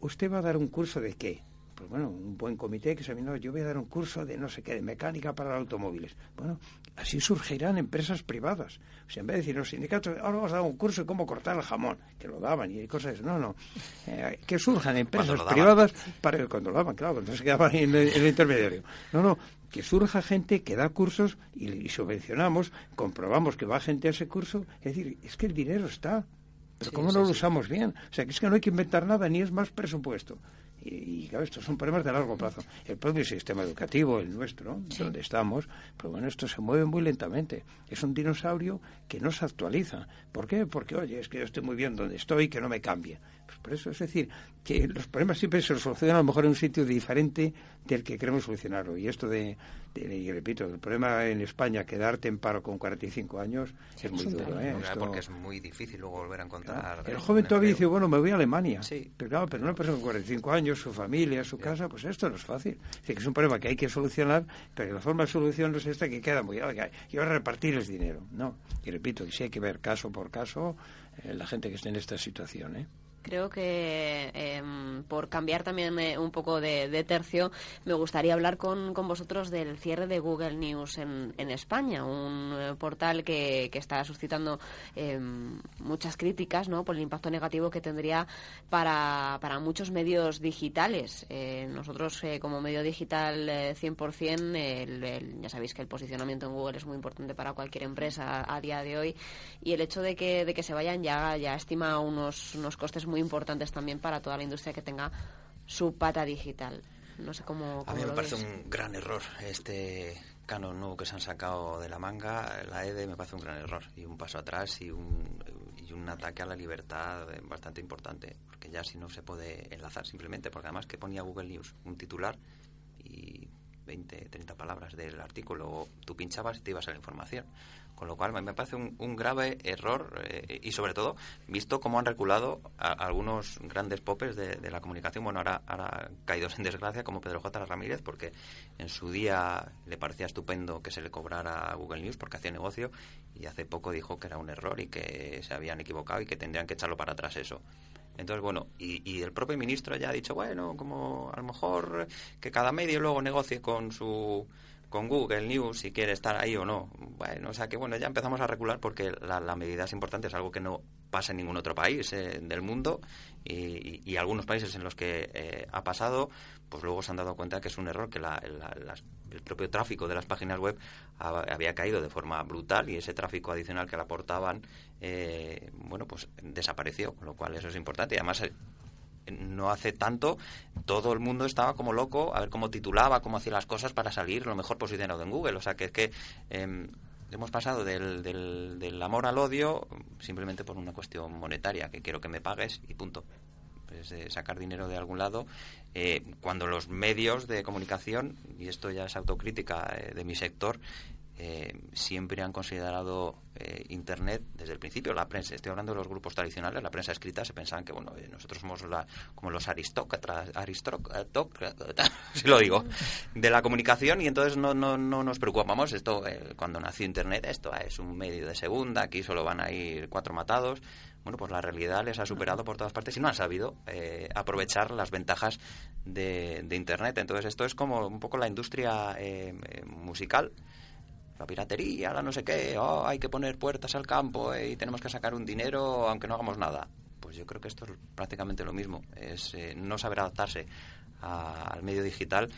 ¿usted va a dar un curso de qué? Pues bueno, un buen comité que se no, yo voy a dar un curso de no sé qué, de mecánica para automóviles. Bueno, así surgirán empresas privadas. O sea, en vez de decir los sindicatos, ahora vamos a dar un curso de cómo cortar el jamón, que lo daban y cosas, no, no. Eh, que surjan empresas privadas para el cuando lo daban, claro, cuando se quedaban en el, en el intermediario. No, no, que surja gente que da cursos y, y, subvencionamos, comprobamos que va gente a ese curso. Es decir, es que el dinero está. Pero ¿cómo no lo usamos bien? O sea, que es que no hay que inventar nada, ni es más presupuesto. Y, claro, estos son problemas de largo plazo. El propio sistema educativo, el nuestro, donde estamos, pero bueno, esto se mueve muy lentamente. Es un dinosaurio que no se actualiza. ¿Por qué? Porque, oye, es que yo estoy muy bien donde estoy, que no me cambie. Pues por eso, es decir, que los problemas siempre se solucionan a lo mejor en un sitio diferente del que queremos solucionarlo. Y esto de, y repito, el problema en España, quedarte en paro con 45 años, es muy duro. ¿eh? Porque es muy difícil luego volver a encontrar. El joven todavía dice, bueno, me voy a Alemania. Sí. Pero claro, pero una persona con 45 años, su familia, su casa, pues esto no es fácil. Es que es un problema que hay que solucionar, pero la forma de solución no es esta que queda muy. Y ahora repartir el dinero. No. Y repito, y sí hay que ver caso por caso eh, la gente que esté en esta situación. ¿eh? Creo que em, por cambiar también eh, un poco de, tercio, me gustaría hablar con, con, vosotros del cierre de Google News en, en España, un eh, portal que, que, está suscitando em, muchas críticas ¿no? por el impacto negativo que tendría para, para muchos medios digitales. Eh, nosotros, como medio digital 100%, el, ya sabéis que el posicionamiento en Google es muy importante para cualquier empresa a, día de hoy y el hecho de que, de que se vayan ya, ya estima unos, unos costes muy importantes también para toda la industria que tenga su pata digital. No sé cómo. a mí me parece un gran error este canon nuevo que se han sacado de la manga. La EDE me parece un gran error y un paso atrás y un, y un ataque a la libertad bastante importante. Porque ya si no se puede enlazar simplemente, porque además que ponía Google News un titular y 20, 30 palabras del artículo, tú pinchabas y te ibas a la información. Con lo cual me parece un, grave error eh, y sobre todo visto cómo han reculado algunos grandes popes de, la comunicación, bueno, ahora, ahora caídos en desgracia como Pedro J. Ramírez, porque en su día le parecía estupendo que se le cobrara a Google News porque hacía negocio y hace poco dijo que era un error y que se habían equivocado y que tendrían que echarlo para atrás eso. Entonces, bueno, y, el propio ministro ya ha dicho, bueno, como a lo mejor que cada medio luego negocie con su con Google News si quiere estar ahí o no. Bueno, o sea que bueno, ya empezamos a regular porque la, la medida es importante, es algo que no pasa en ningún otro país eh, del mundo y, y, algunos países en los que eh, ha pasado, pues luego se han dado cuenta que es un error, que el propio tráfico de las páginas web había caído de forma brutal y ese tráfico adicional que le aportaban, eh, bueno, pues desapareció, con lo cual eso es importante. Y además no hace tanto todo el mundo estaba como loco a ver cómo titulaba, cómo hacía las cosas para salir lo mejor posicionado en Google. O sea, que es que eh, hemos pasado del, del, amor al odio simplemente por una cuestión monetaria, que quiero que me pagues y punto. Pues, eh, sacar dinero de algún lado, eh, cuando los medios de comunicación, y esto ya es autocrítica eh, de mi sector, eh, siempre han considerado eh, Internet desde el principio. La prensa, estoy hablando de los grupos tradicionales, la prensa escrita, se pensaban que bueno, nosotros somos la, como los aristócratas, aristócratas, si lo digo, de la comunicación y entonces no, no, no nos preocupamos. Esto, cuando nació Internet, esto es un medio de segunda, aquí solo van a ir cuatro matados. Bueno, pues la realidad les ha superado por todas partes y no han sabido eh, aprovechar las ventajas de, Internet. Entonces esto es como un poco la industria eh, musical la piratería, la no sé qué, oh, hay que poner puertas al campo eh, y tenemos que sacar un dinero aunque no hagamos nada. Pues yo creo que esto es prácticamente lo mismo, es eh, no saber adaptarse al medio digital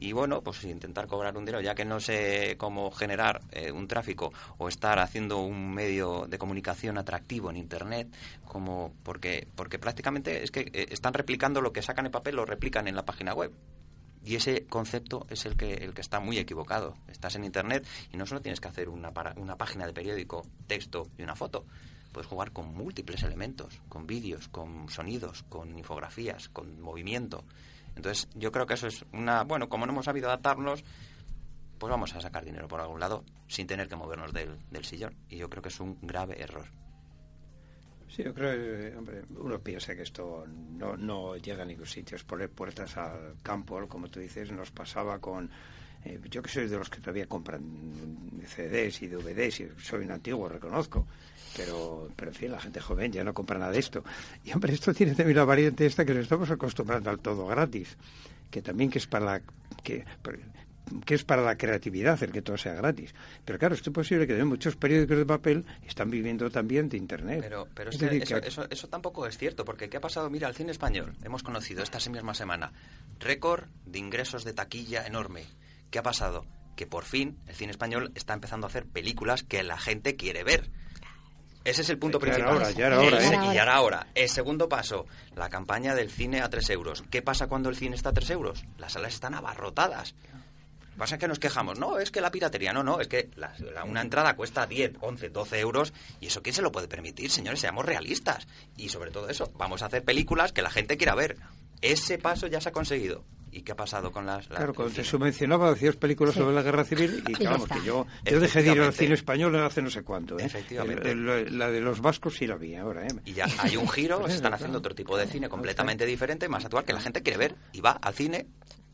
y bueno, pues intentar cobrar un dinero, ya que no sé cómo generar eh, un tráfico o estar haciendo un medio de comunicación atractivo en Internet, como porque, porque prácticamente es que eh, están replicando lo que sacan en papel, lo replican en la página web. Y ese concepto es el que, el que está muy equivocado. Estás en Internet y no solo tienes que hacer una, para, una página de periódico, texto y una foto. Puedes jugar con múltiples elementos, con vídeos, con sonidos, con infografías, con movimiento. Entonces, yo creo que eso es una... Bueno, como no hemos sabido adaptarnos, pues vamos a sacar dinero por algún lado sin tener que movernos del, sillón. Y yo creo que es un grave error. Sí, yo creo, eh, hombre, uno piensa que esto no, no llega a ningún sitio, es poner puertas al campo, como tú dices, nos pasaba con... Eh, yo que soy de los que todavía compran CDs y DVDs, y soy un antiguo, reconozco, pero, pero en fin, la gente joven ya no compra nada de esto. Y hombre, esto tiene también la variante esta que nos estamos acostumbrando al todo gratis, que también que es para la... que que es para la creatividad el que todo sea gratis. Pero claro, esto es posible que muchos periódicos de papel están viviendo también de Internet. Pero, pero es, decir, eso, que... Eso, eso, tampoco es cierto, porque ¿qué ha pasado? Mira, el cine español, hemos conocido esta misma semana, récord de ingresos de taquilla enorme. ¿Qué ha pasado? Que por fin el cine español está empezando a hacer películas que la gente quiere ver. Ese es el punto ya principal. Ahora, ya era hora, ¿eh? Y ya era ahora. El segundo paso, la campaña del cine a 3 euros. ¿Qué pasa cuando el cine está a 3 euros? Las salas están abarrotadas pasa que nos quejamos, no, es que la piratería, no, no, es que la, la, una entrada cuesta 10, 11, 12 euros y eso quién se lo puede permitir, señores, seamos realistas. Y sobre todo eso, vamos a hacer películas que la gente quiera ver. Ese paso ya se ha conseguido. ¿Y qué ha pasado con las...? las claro, cuando se subvencionaba, hacías películas sí. sobre la guerra civil y, claro, que yo, yo dejé de ir al cine español hace no sé cuánto. ¿eh? Efectivamente. El, el, la de los vascos sí la vi ahora. ¿eh? Y ya hay un giro, se están haciendo otro tipo de cine completamente diferente, más actual, que la gente quiere ver y va al cine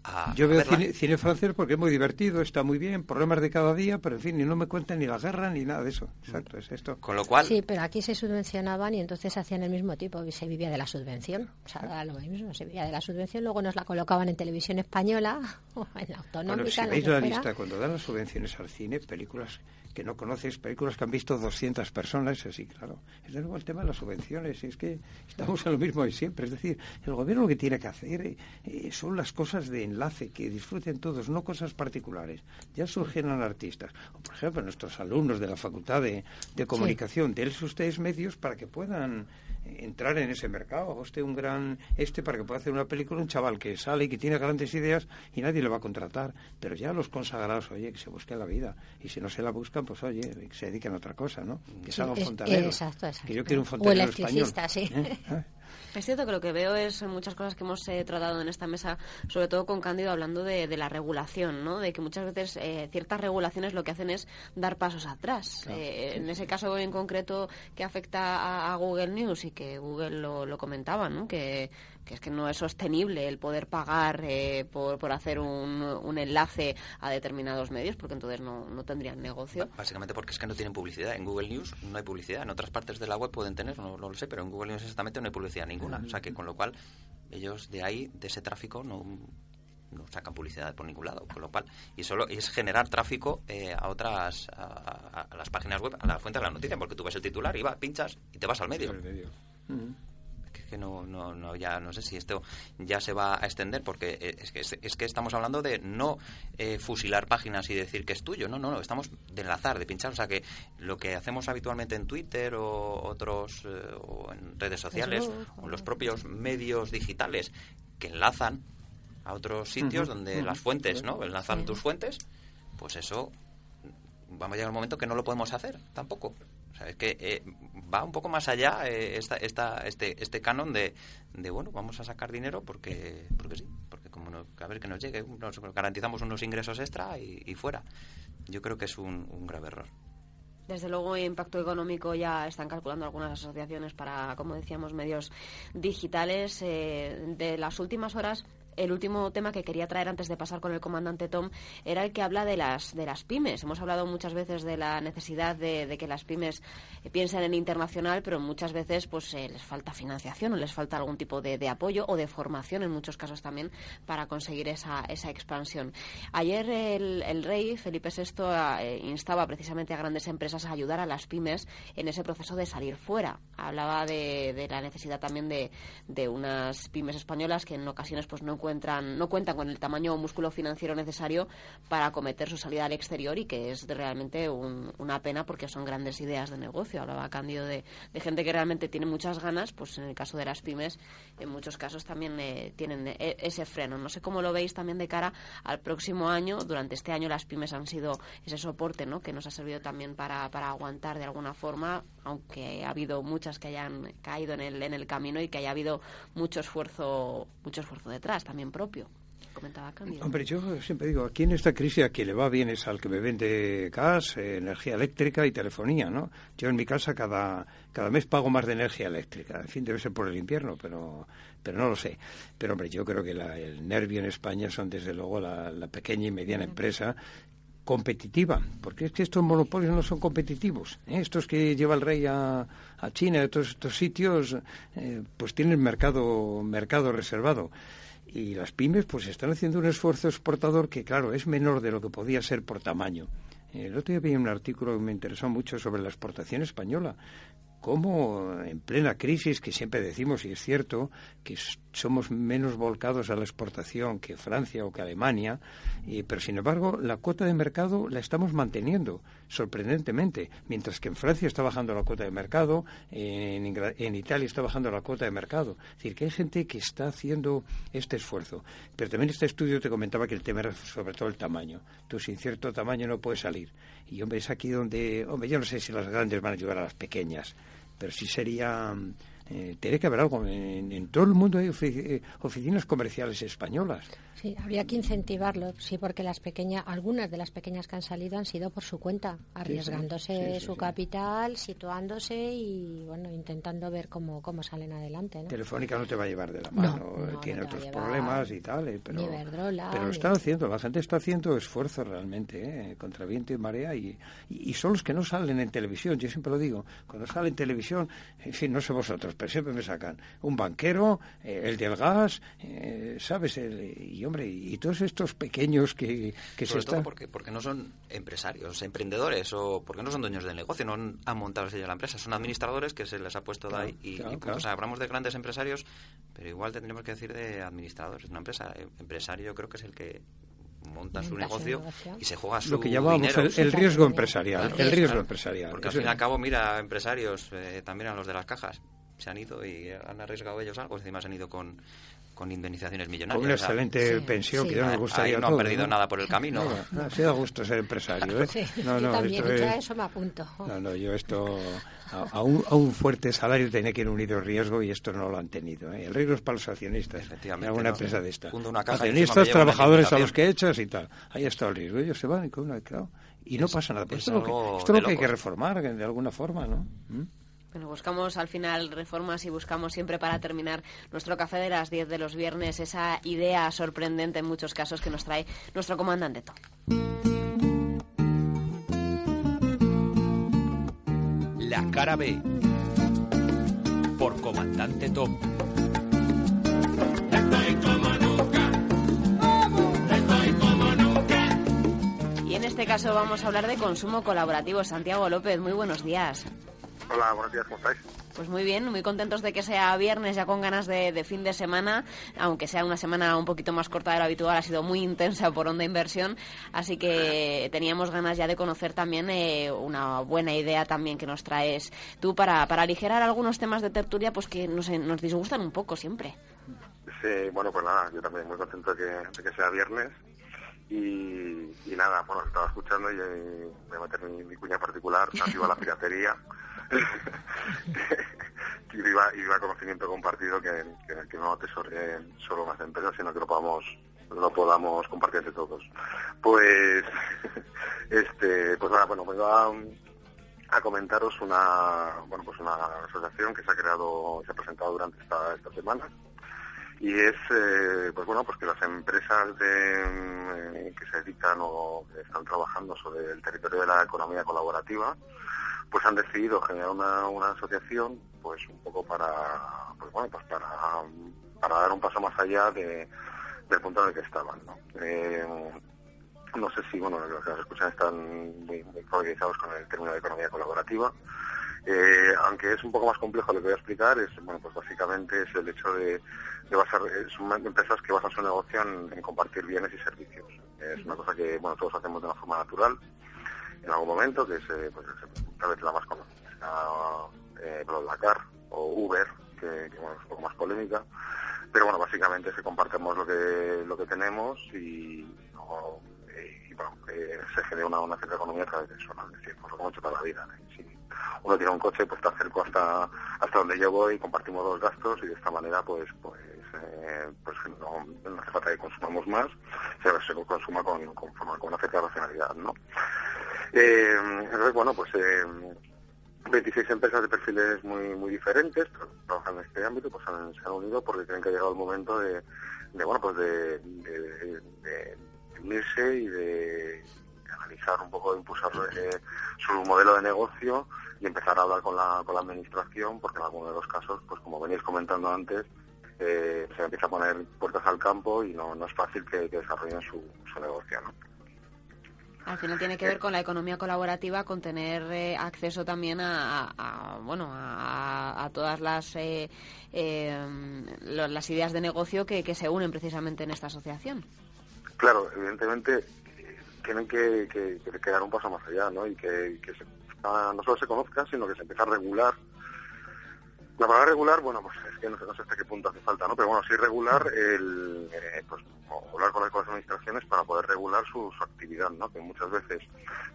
a, Yo veo a cine, cine, francés porque es muy divertido, está muy bien, problemas de cada día, pero en fin, ni no me cuentan ni la guerra ni nada de eso. Exacto, es esto. Con lo cual. Sí, pero aquí se subvencionaban y entonces hacían el mismo tipo, y se vivía de la subvención. O sea, era lo mismo, se vivía de la subvención, luego nos la colocaban en televisión española, o en la autonómica. Bueno, si veis la, la lista, cuando dan las subvenciones al cine, películas que no conoces, películas que han visto 200 personas, así, claro. Es de nuevo el tema de las subvenciones, es que estamos en lo mismo de siempre. Es decir, el gobierno lo que tiene que hacer eh, son las cosas de enlace, que disfruten todos, no cosas particulares. Ya surgieron artistas. O, por ejemplo, nuestros alumnos de la Facultad de, de Comunicación, sí. denles ustedes medios para que puedan entrar en ese mercado. Usted un gran este para que pueda hacer una película, un chaval que sale y que tiene grandes ideas y nadie le va a contratar. Pero ya los consagrados, oye, que se busquen la vida. Y si no se la buscan, pues oye, que se dediquen a otra cosa, ¿no? Que fontaneros. Exacto, exacto. Que yo quiero un fontanero español. Sí. ¿Eh? ¿Eh? Es cierto que lo que veo es muchas cosas que hemos eh, tratado en esta mesa, sobre todo con Cándido, hablando de, de la regulación, ¿no? De que muchas veces eh, ciertas regulaciones lo que hacen es dar pasos atrás. Claro, eh, sí, en sí. ese caso en concreto que afecta a, a, Google News y que Google lo, lo comentaba, ¿no? Que, que, es que no es sostenible el poder pagar eh, por, por hacer un, un, enlace a determinados medios, porque entonces no, no tendrían negocio. Básicamente porque es que no tienen publicidad. En Google News no hay publicidad. En otras partes de la web pueden tener, no, no lo sé, pero en Google News exactamente no hay publicidad ninguna. O sea que con lo cual ellos de ahí, de ese tráfico, no no sacan publicidad por ningún lado, con lo cual y solo es generar tráfico eh, a otras a, a, las páginas web, a la fuente de la noticia, porque tú ves el titular y va, pinchas y te vas al medio. medio. Es que no, no, no, ya no sé si esto ya se va a extender porque es que, es, es que estamos hablando de no eh, fusilar páginas y decir que es tuyo, no, no, no, estamos de enlazar, de pinchar, o sea que lo que hacemos habitualmente en Twitter o otros eh, o en redes sociales o en los propios medios digitales que enlazan a otros sitios uh -huh, donde uh -huh. las fuentes, ¿no? Enlazan tus fuentes, pues eso vamos a llegar un momento que no lo podemos hacer tampoco. Es que eh, va un poco más allá eh, esta, este, este canon de, de, bueno, vamos a sacar dinero porque, porque sí, porque como no, a ver que nos llegue, nos garantizamos unos ingresos extra y, fuera. Yo creo que es un, un grave error. Desde luego, impacto económico ya están calculando algunas asociaciones para, como decíamos, medios digitales. Eh, de las últimas horas el último tema que quería traer antes de pasar con el comandante Tom era el que habla de las de las pymes. Hemos hablado muchas veces de la necesidad de, que las pymes piensen en internacional, pero muchas veces pues eh, les falta financiación o les falta algún tipo de, de, apoyo o de formación en muchos casos también para conseguir esa, esa expansión. Ayer el, rey Felipe VI eh, instaba precisamente a grandes empresas a ayudar a las pymes en ese proceso de salir fuera. Hablaba de, de la necesidad también de, de unas pymes españolas que en ocasiones pues no encuentran, no cuentan con el tamaño o músculo financiero necesario para acometer su salida al exterior y que es realmente un, una pena porque son grandes ideas de negocio. Hablaba Cándido de, de, gente que realmente tiene muchas ganas, pues en el caso de las pymes, en muchos casos también eh, tienen eh, ese freno. No sé cómo lo veis también de cara al próximo año. Durante este año las pymes han sido ese soporte ¿no? que nos ha servido también para, para aguantar de alguna forma, aunque ha habido muchas que hayan caído en el, en el camino y que haya habido mucho esfuerzo, mucho esfuerzo detrás también propio. Comentaba Cándido. Hombre, yo siempre digo, aquí en esta crisis a quien le va bien es al que me vende gas, eh, energía eléctrica y telefonía, ¿no? Yo en mi casa cada, cada mes pago más de energía eléctrica. En fin, debe ser por el invierno, pero, pero no lo sé. Pero, hombre, yo creo que la, el nervio en España son, desde luego, la, la pequeña y mediana empresa competitiva, porque es que estos monopolios no son competitivos. ¿eh? Estos que lleva el rey a, a China, a todos estos sitios, eh, pues tienen mercado, mercado reservado. Y las pymes pues están haciendo un esfuerzo exportador que, claro, es menor de lo que podía ser por tamaño. El otro día vi un artículo que me interesó mucho sobre la exportación española cómo en plena crisis, que siempre decimos, y es cierto, que somos menos volcados a la exportación que Francia o que Alemania, y, pero sin embargo la cuota de mercado la estamos manteniendo, sorprendentemente, mientras que en Francia está bajando la cuota de mercado, en, en Italia está bajando la cuota de mercado. Es decir, que hay gente que está haciendo este esfuerzo. Pero también este estudio te comentaba que el tema era sobre todo el tamaño. Tú sin cierto tamaño no puedes salir. Y hombre, es aquí donde, hombre, yo no sé si las grandes van a ayudar a las pequeñas pero sí sería eh, tiene que haber algo en, en, todo el mundo hay ofi oficinas comerciales españolas Sí, habría que incentivarlo, sí, porque las pequeñas, algunas de las pequeñas que han salido han sido por su cuenta, arriesgándose sí, sí, sí, su capital, situándose y bueno, intentando ver cómo, cómo salen adelante. ¿no? Telefónica no te va a llevar de la mano, no, no, tiene otros problemas y tal, eh, pero, lo está haciendo, la gente está haciendo esfuerzo realmente, eh, contra viento y marea y, y, y, son los que no salen en televisión, yo siempre lo digo, cuando sale en televisión, en fin, no sé vosotros, pero siempre me sacan un banquero, eh, el del gas, eh, ¿sabes? El, y hombre, y todos estos pequeños que, que Sobre se todo están... porque, porque no son empresarios, emprendedores, o porque no son dueños del negocio, no han montado ellos la empresa, son administradores que se les ha puesto claro, de ahí. Y, claro, y pues, claro. o sea, hablamos de grandes empresarios, pero igual tendríamos que decir de administradores. Una empresa, empresario yo creo que es el que monta su negocio, negocio, y se juega su lo que llamamos dinero. el, el riesgo empresarial claro, el riesgo empresarial porque al fin y al cabo mira empresarios eh, también a los de las cajas se han ido y han arriesgado ellos algo encima se han ido con con indemnizaciones millonarias. Con una excelente sí, pensión sí. que yo me gustaría Ahí no todo, ha perdido ¿no? nada por el camino. No, no, ha sido gusto ser empresario. ¿eh? Sí, no, yo no, también, esto es... es... eso me apunto. No, no, yo esto... A, a, un, a, un, fuerte salario tiene que ir unido riesgo y esto no lo han tenido. ¿eh? El riesgo es para los accionistas en alguna no, empresa de esta. Una accionistas, trabajadores a los que echas y tal. Ahí está el riesgo. Ellos se van con una... Claro, y no es, pasa nada. Pues es esto, lo que, esto es lo que hay que reformar de alguna forma, ¿no? ¿Mm? Bueno, buscamos al final reformas y buscamos siempre para terminar nuestro café de las 10 de los viernes esa idea sorprendente en muchos casos que nos trae nuestro comandante Tom. La cara B. Por comandante Tom. Y en este caso vamos a hablar de consumo colaborativo. Santiago López, muy buenos días. Hola, buenos días, ¿cómo estáis? Pues muy bien, muy contentos de que sea viernes, ya con ganas de, de, fin de semana, aunque sea una semana un poquito más corta de lo habitual, ha sido muy intensa por onda inversión, así que teníamos ganas ya de conocer también eh, una buena idea también que nos traes tú para, para aligerar algunos temas de tertulia pues que nos, nos disgustan un poco siempre. Sí, bueno, pues nada, yo también muy contento de que, de que sea viernes. Y, y, nada, bueno, estaba escuchando y, y voy a meter mi, mi cuña particular, nacido a la piratería. y viva conocimiento compartido que, que, que no atesore solo las empresas, sino que lo podamos lo podamos compartir entre todos. Pues, este, pues bueno, vengo a, a comentaros una, bueno, pues una asociación que se ha creado, se ha presentado durante esta, esta semana y es eh, pues bueno pues que las empresas de, eh, que se dedican o que están trabajando sobre el territorio de la economía colaborativa pues han decidido generar una, una asociación pues un poco para pues bueno pues para, para dar un paso más allá de, del punto en el que estaban ¿no? Eh, no sé si bueno los que nos escuchan están muy, muy familiarizados con el término de economía colaborativa eh, aunque es un poco más complejo lo que voy a explicar, es bueno pues básicamente es el hecho de, de basar, son empresas que basan su negocio en, compartir bienes y servicios. Es una cosa que bueno todos hacemos de una forma natural en algún momento, que es eh, pues, tal vez la más conocida, eh, Blacar o Uber, que, bueno, es un poco más polémica, pero bueno básicamente es que compartimos lo que tenemos y, no, y bueno, eh, se genera una, cierta economía a de eso, es decir, pues lo hemos hecho toda la vida. Sí uno tiene un coche, pues te acerco hasta hasta donde yo voy, compartimos los gastos y de esta manera, pues pues eh, pues no, hace falta que consumamos más, se, se consuma con, con, con una cierta racionalidad, ¿no? Eh, entonces, bueno, pues eh, 26 empresas de perfiles muy muy diferentes trabajan en este ámbito, pues han, se han unido porque creen que ha llegado el momento de, bueno, pues de unirse y de analizar un poco, impulsar eh, su modelo de negocio y empezar a hablar con la, con la administración, porque en algunos de los casos, pues como veníais comentando antes, eh, se empieza a poner puertas al campo y no, no es fácil que, que desarrollen su, su negocio. ¿no? Al final tiene que ver con la economía colaborativa, con tener eh, acceso también a, a, a bueno a, a, todas las eh, eh, las ideas de negocio que, que, se unen precisamente en esta asociación. Claro, evidentemente tienen que, que, que dar un paso más allá, ¿no? Y que, se, no solo se conozca, sino que se empiece a regular. La palabra regular, bueno, pues es que no sé, no sé hasta qué punto hace falta, ¿no? Pero bueno, sí regular el, eh, pues, hablar con las administraciones para poder regular su, actividad, ¿no? Que muchas veces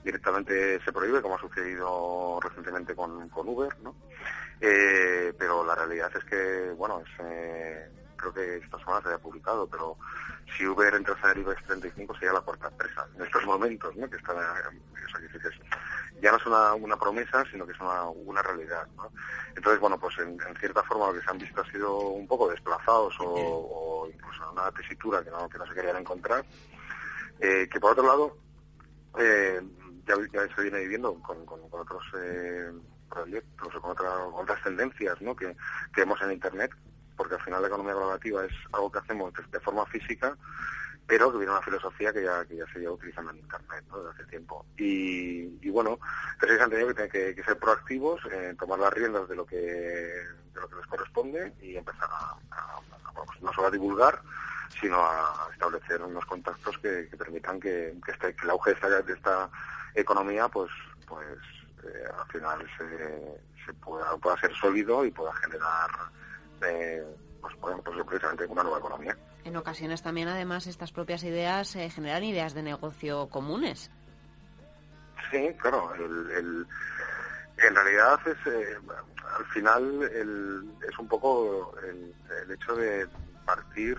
directamente se prohíbe, como ha sucedido recientemente con, con Uber, ¿no? Eh, pero la realidad es que, bueno, es, eh, creo que esta semana se haya publicado, pero si Uber entrase en el IBEX 35 sería la cuarta empresa en estos momentos, ¿no? Que está, dices, ya no es una, promesa, sino que es una, realidad, ¿no? Entonces, bueno, pues en, cierta forma lo que se han visto ha sido un poco desplazados o, o incluso una tesitura que no, que no se querían encontrar, eh, que por otro lado, eh, ya, se viene viviendo con, otros eh, proyectos o con, otra, otras tendencias, ¿no? Que, que vemos en Internet, porque al final la economía colaborativa es algo que hacemos de, forma física, pero que viene una filosofía que ya, que ya se lleva utilizando en Internet ¿no? desde hace tiempo. Y, y bueno, entonces han tenido que, que, que ser proactivos, eh, tomar las riendas de lo que de lo que les corresponde y empezar a, pues no solo a divulgar, sino a establecer unos contactos que, permitan que, que, este, que el auge de esta, de esta economía pues pues eh, al final se pueda, pueda ser sólido y pueda generar eh, pues, bueno, pues precisamente una nueva economía. En ocasiones también, además, estas propias ideas eh, generan ideas de negocio comunes. Sí, claro. El, el, en realidad es, eh, al final, el, es un poco el, el, hecho de partir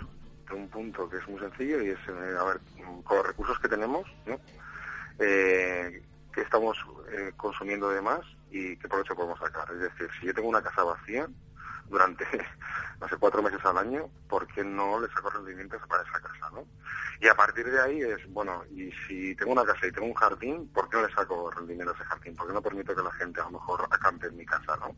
de un punto que es muy sencillo y es, eh, a ver, con los recursos que tenemos, ¿no? Eh, qué estamos eh, consumiendo de más y qué provecho podemos sacar. Es decir, si yo tengo una casa vacía durante, no sé, cuatro meses al año, ¿por qué no le saco rendimientos para esa casa, no? Y a partir de ahí es, bueno, y si tengo una casa y tengo un jardín, ¿por qué no le saco rendimiento a ese jardín? ¿Por qué no permito que la gente a lo mejor acampe en mi casa, no?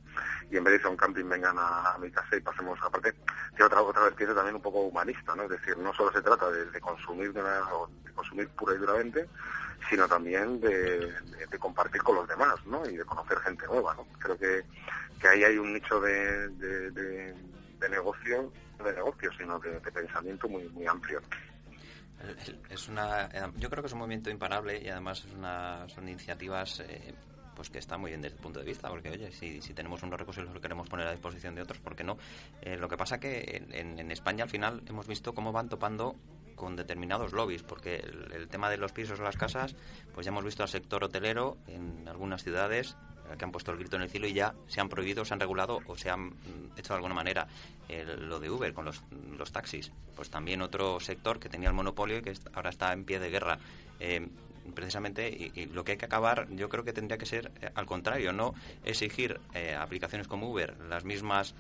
Y en vez de ir a un camping vengan a, mi casa y pasemos, aparte, tiene otra, otra vertiente también un poco humanista, ¿no? Es decir, no solo se trata de, consumir de, de consumir pura y duramente, sino también de, compartir con los demás, ¿no? Y de conocer gente nueva, ¿no? Creo que, que ahí hay un nicho de, de, negocio, de negocio, sino de, pensamiento muy, muy amplio. Es una, yo creo que es un movimiento imparable y además es una, son iniciativas eh, pues que están muy bien desde el punto de vista, porque oye, si, si tenemos unos recursos y los queremos poner a disposición de otros, ¿por qué no? Eh, lo que pasa que en, en, España al final hemos visto cómo van topando con determinados lobbies, porque el, tema de los pisos o las casas, pues ya hemos visto al sector hotelero en algunas ciudades eh, que han puesto el grito en el cielo y ya se han prohibido, se han regulado o se han mm, hecho de alguna manera lo de Uber con los, taxis. Pues también otro sector que tenía el monopolio y que ahora está en pie de guerra. Eh, precisamente y, lo que hay que acabar yo creo que tendría que ser eh, al contrario no exigir aplicaciones como Uber las mismas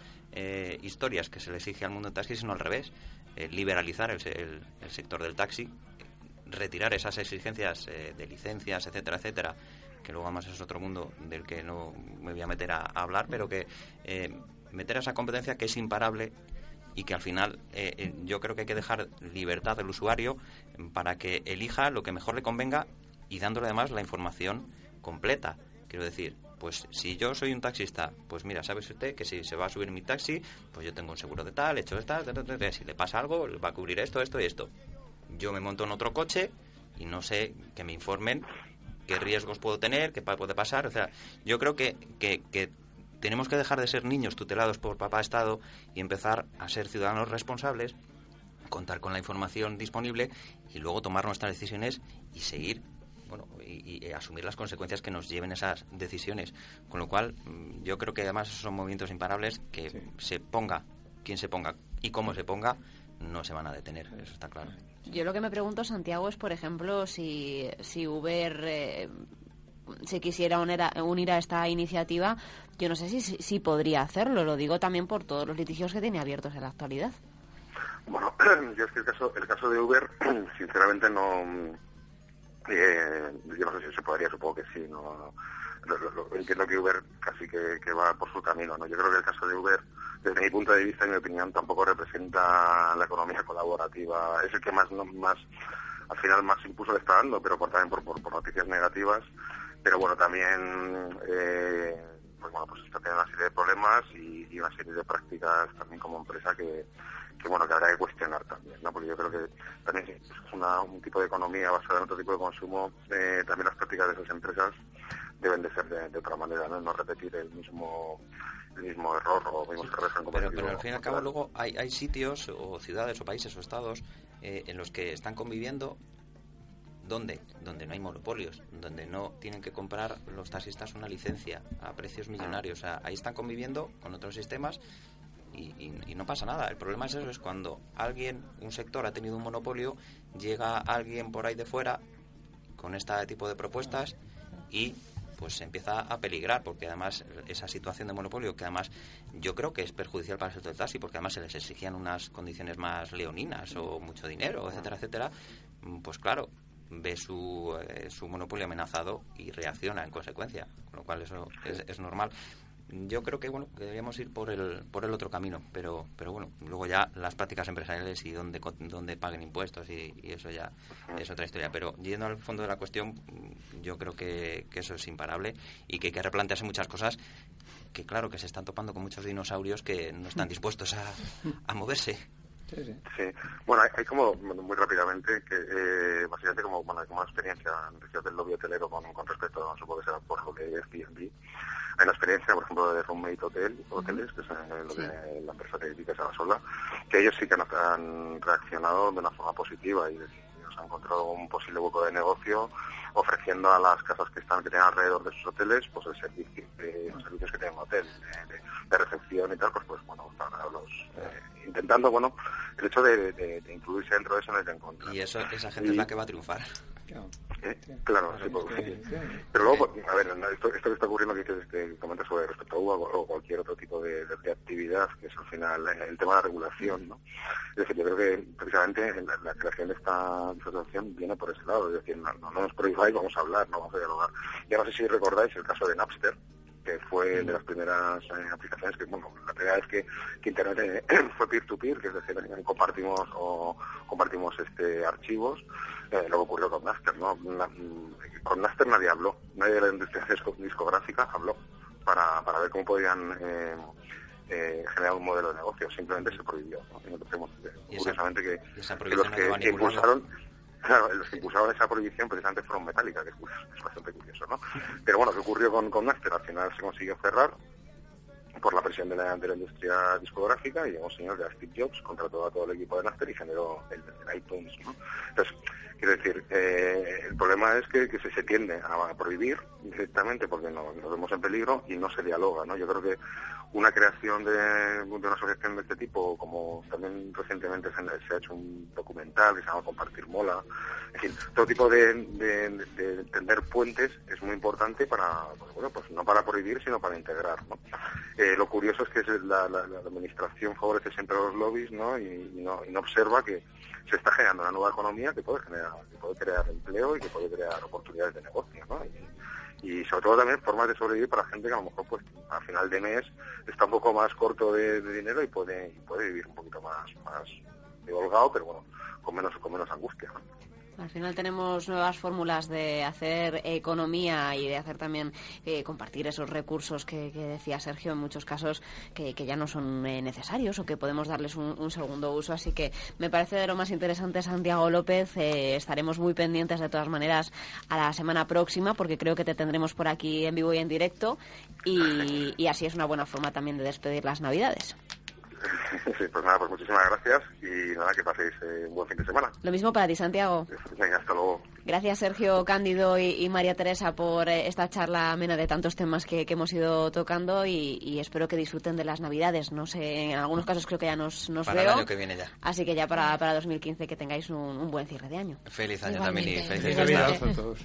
historias que se le exige al mundo del taxi sino al revés eh, liberalizar el, sector del taxi, retirar esas exigencias eh, de licencias, etcétera, etcétera, que luego además es otro mundo del que no me voy a meter a, hablar, pero que eh, meter esa competencia que es imparable y que al final yo creo que hay que dejar libertad al usuario para que elija lo que mejor le convenga y dándole además la información completa. Quiero decir, pues si yo soy un taxista, pues mira, ¿sabes usted que si se va a subir mi taxi, pues yo tengo un seguro de tal, hecho de tal, si le pasa algo, va a cubrir esto, esto y esto. Yo me monto en otro coche y no sé que me informen qué riesgos puedo tener, qué puede pasar. O sea, yo creo que, que tenemos que dejar de ser niños tutelados por papá Estado y empezar a ser ciudadanos responsables, contar con la información disponible y luego tomar nuestras decisiones y seguir bueno, y, asumir las consecuencias que nos lleven esas decisiones. Con lo cual, mm, yo creo que además son movimientos imparables que se ponga quien se ponga y cómo se ponga, no se van a detener, eso está claro. Yo lo que me pregunto, Santiago, es, por ejemplo, si, si Uber eh, se quisiera unir a, esta iniciativa, yo no sé si, si podría hacerlo. Lo digo también por todos los litigios que tiene abiertos en la actualidad. Bueno, yo es que el caso, el caso de Uber, sinceramente no eh, yo no sé si se podría, supongo que sí. no Entiendo que Uber casi que, va por su camino. no Yo creo que el caso de Uber, desde mi punto de vista y mi opinión, tampoco representa la economía colaborativa. Es el que más, más al final, más impulso le está dando, pero por, también por, por, noticias negativas. Pero bueno, también... Eh, pues bueno, pues está teniendo una serie de problemas y, una serie de prácticas también como empresa que, que bueno que habrá que cuestionar también ¿no? porque yo creo que también es un tipo de economía basada en otro tipo de consumo eh, también las prácticas de esas empresas deben de ser de, otra manera no, no repetir el mismo el mismo error o mismos errores pero, pero al fin y al cabo luego hay, hay sitios o ciudades o países o estados eh, en los que están conviviendo ¿Dónde? Donde no hay monopolios, donde no tienen que comprar los taxistas una licencia a precios millonarios. O sea, ahí están conviviendo con otros sistemas y, no pasa nada. El problema es eso, es cuando alguien, un sector ha tenido un monopolio, llega alguien por ahí de fuera con este tipo de propuestas y pues se empieza a peligrar, porque además esa situación de monopolio, que además yo creo que es perjudicial para el sector del taxi, porque además se les exigían unas condiciones más leoninas o mucho dinero, etcétera, etcétera, pues claro, ve su, eh, su monopolio amenazado y reacciona en consecuencia, con lo cual eso es, es normal yo creo que bueno que deberíamos ir por el por el otro camino pero pero bueno luego ya las prácticas empresariales y dónde dónde paguen impuestos y, eso ya es otra historia. Pero yendo al fondo de la cuestión yo creo que, eso es imparable y que hay que replantearse muchas cosas que claro que se están topando con muchos dinosaurios que no están dispuestos a, a moverse Sí, sí. Bueno, hay, como, muy rápidamente, que eh, básicamente como, bueno, como una experiencia en del lobby hotelero con, con respecto, a, supongo que será por lo que es Airbnb. Hay una experiencia, por ejemplo, de Roommate Hotel, Hoteles, que es eh, la empresa que dedica a la sola, que ellos sí que han, reaccionado de una forma positiva y, nos han encontrado un posible hueco de negocio ofreciendo a las casas que están que tienen alrededor de sus hoteles pues el servicio los servicios que tienen un hotel de, recepción y tal pues pues bueno para los eh, intentando, bueno, el hecho de, incluirse dentro de eso en el encuentro. Y eso, esa gente es la que va a triunfar. Claro, sí, pero luego, a ver, esto, esto que está ocurriendo que dices, que comentas sobre respecto a UBA o cualquier otro tipo de, actividad, que es al final el tema de la regulación, ¿no? Es decir, yo creo que precisamente la, creación de esta asociación viene por ese lado, es decir, no, no nos prohibáis, vamos a hablar, no vamos a dialogar. Ya no sé si recordáis el caso de Napster, que fue de las primeras eh, aplicaciones que, bueno, la primera vez que, Internet eh, fue peer-to-peer, que es decir, compartimos o compartimos este archivos, eh, luego ocurrió con Naster, ¿no? Mm, con Naster nadie habló, nadie de la industria discográfica habló para, para ver cómo podían generar un modelo de negocio, simplemente se prohibió, ¿no? Y curiosamente que, los que impulsaron Claro, los que impulsaron esa prohibición precisamente fueron Metallica, que es, bastante curioso, ¿no? Pero bueno, ¿qué ocurrió con, con Napster? Al final se consiguió cerrar por la presión de la, de la industria discográfica y un señor de Steve Jobs contrató a todo el equipo de Napster y generó el, iTunes, ¿no? Entonces, quiero decir, eh, el problema es que, que se, tiende a prohibir directamente porque no, nos vemos en peligro y no se dialoga, ¿no? Yo creo que una creación de, una asociación de este tipo, como también recientemente se, ha hecho un documental que se llama Compartir Mola, en fin, todo tipo de, de, tender puentes es muy importante para, pues, bueno, pues no para prohibir, sino para integrar, ¿no? Eh, lo curioso es que la, administración favorece siempre a los lobbies, ¿no? Y, no, observa que se está generando una nueva economía que puede generar, que puede crear empleo y que puede crear oportunidades de negocio, ¿no? y sobre todo también formas de sobrevivir para gente que a lo mejor pues a final de mes está un poco más corto de, dinero y puede puede vivir un poquito más más holgado pero bueno con menos con menos angustia al final tenemos nuevas fórmulas de hacer economía y de hacer también eh, compartir esos recursos que, decía Sergio en muchos casos que, ya no son eh, necesarios o que podemos darles un, segundo uso. Así que me parece de lo más interesante Santiago López. Eh, estaremos muy pendientes de todas maneras a la semana próxima porque creo que te tendremos por aquí en vivo y en directo y así es una buena forma también de despedir las Navidades. Sí, pues nada, pues muchísimas gracias y nada, que paséis eh, un buen fin de semana. Lo mismo para ti, Santiago. Venga, hasta luego. Gracias, Sergio Cándido y, María Teresa, por eh, esta charla amena de tantos temas que, hemos ido tocando y, espero que disfruten de las Navidades. No sé, en algunos casos creo que ya nos, nos para veo. el año que viene ya. Así que ya para, para 2015 que tengáis un, buen cierre de año. Feliz año también y feliz Navidad a todos.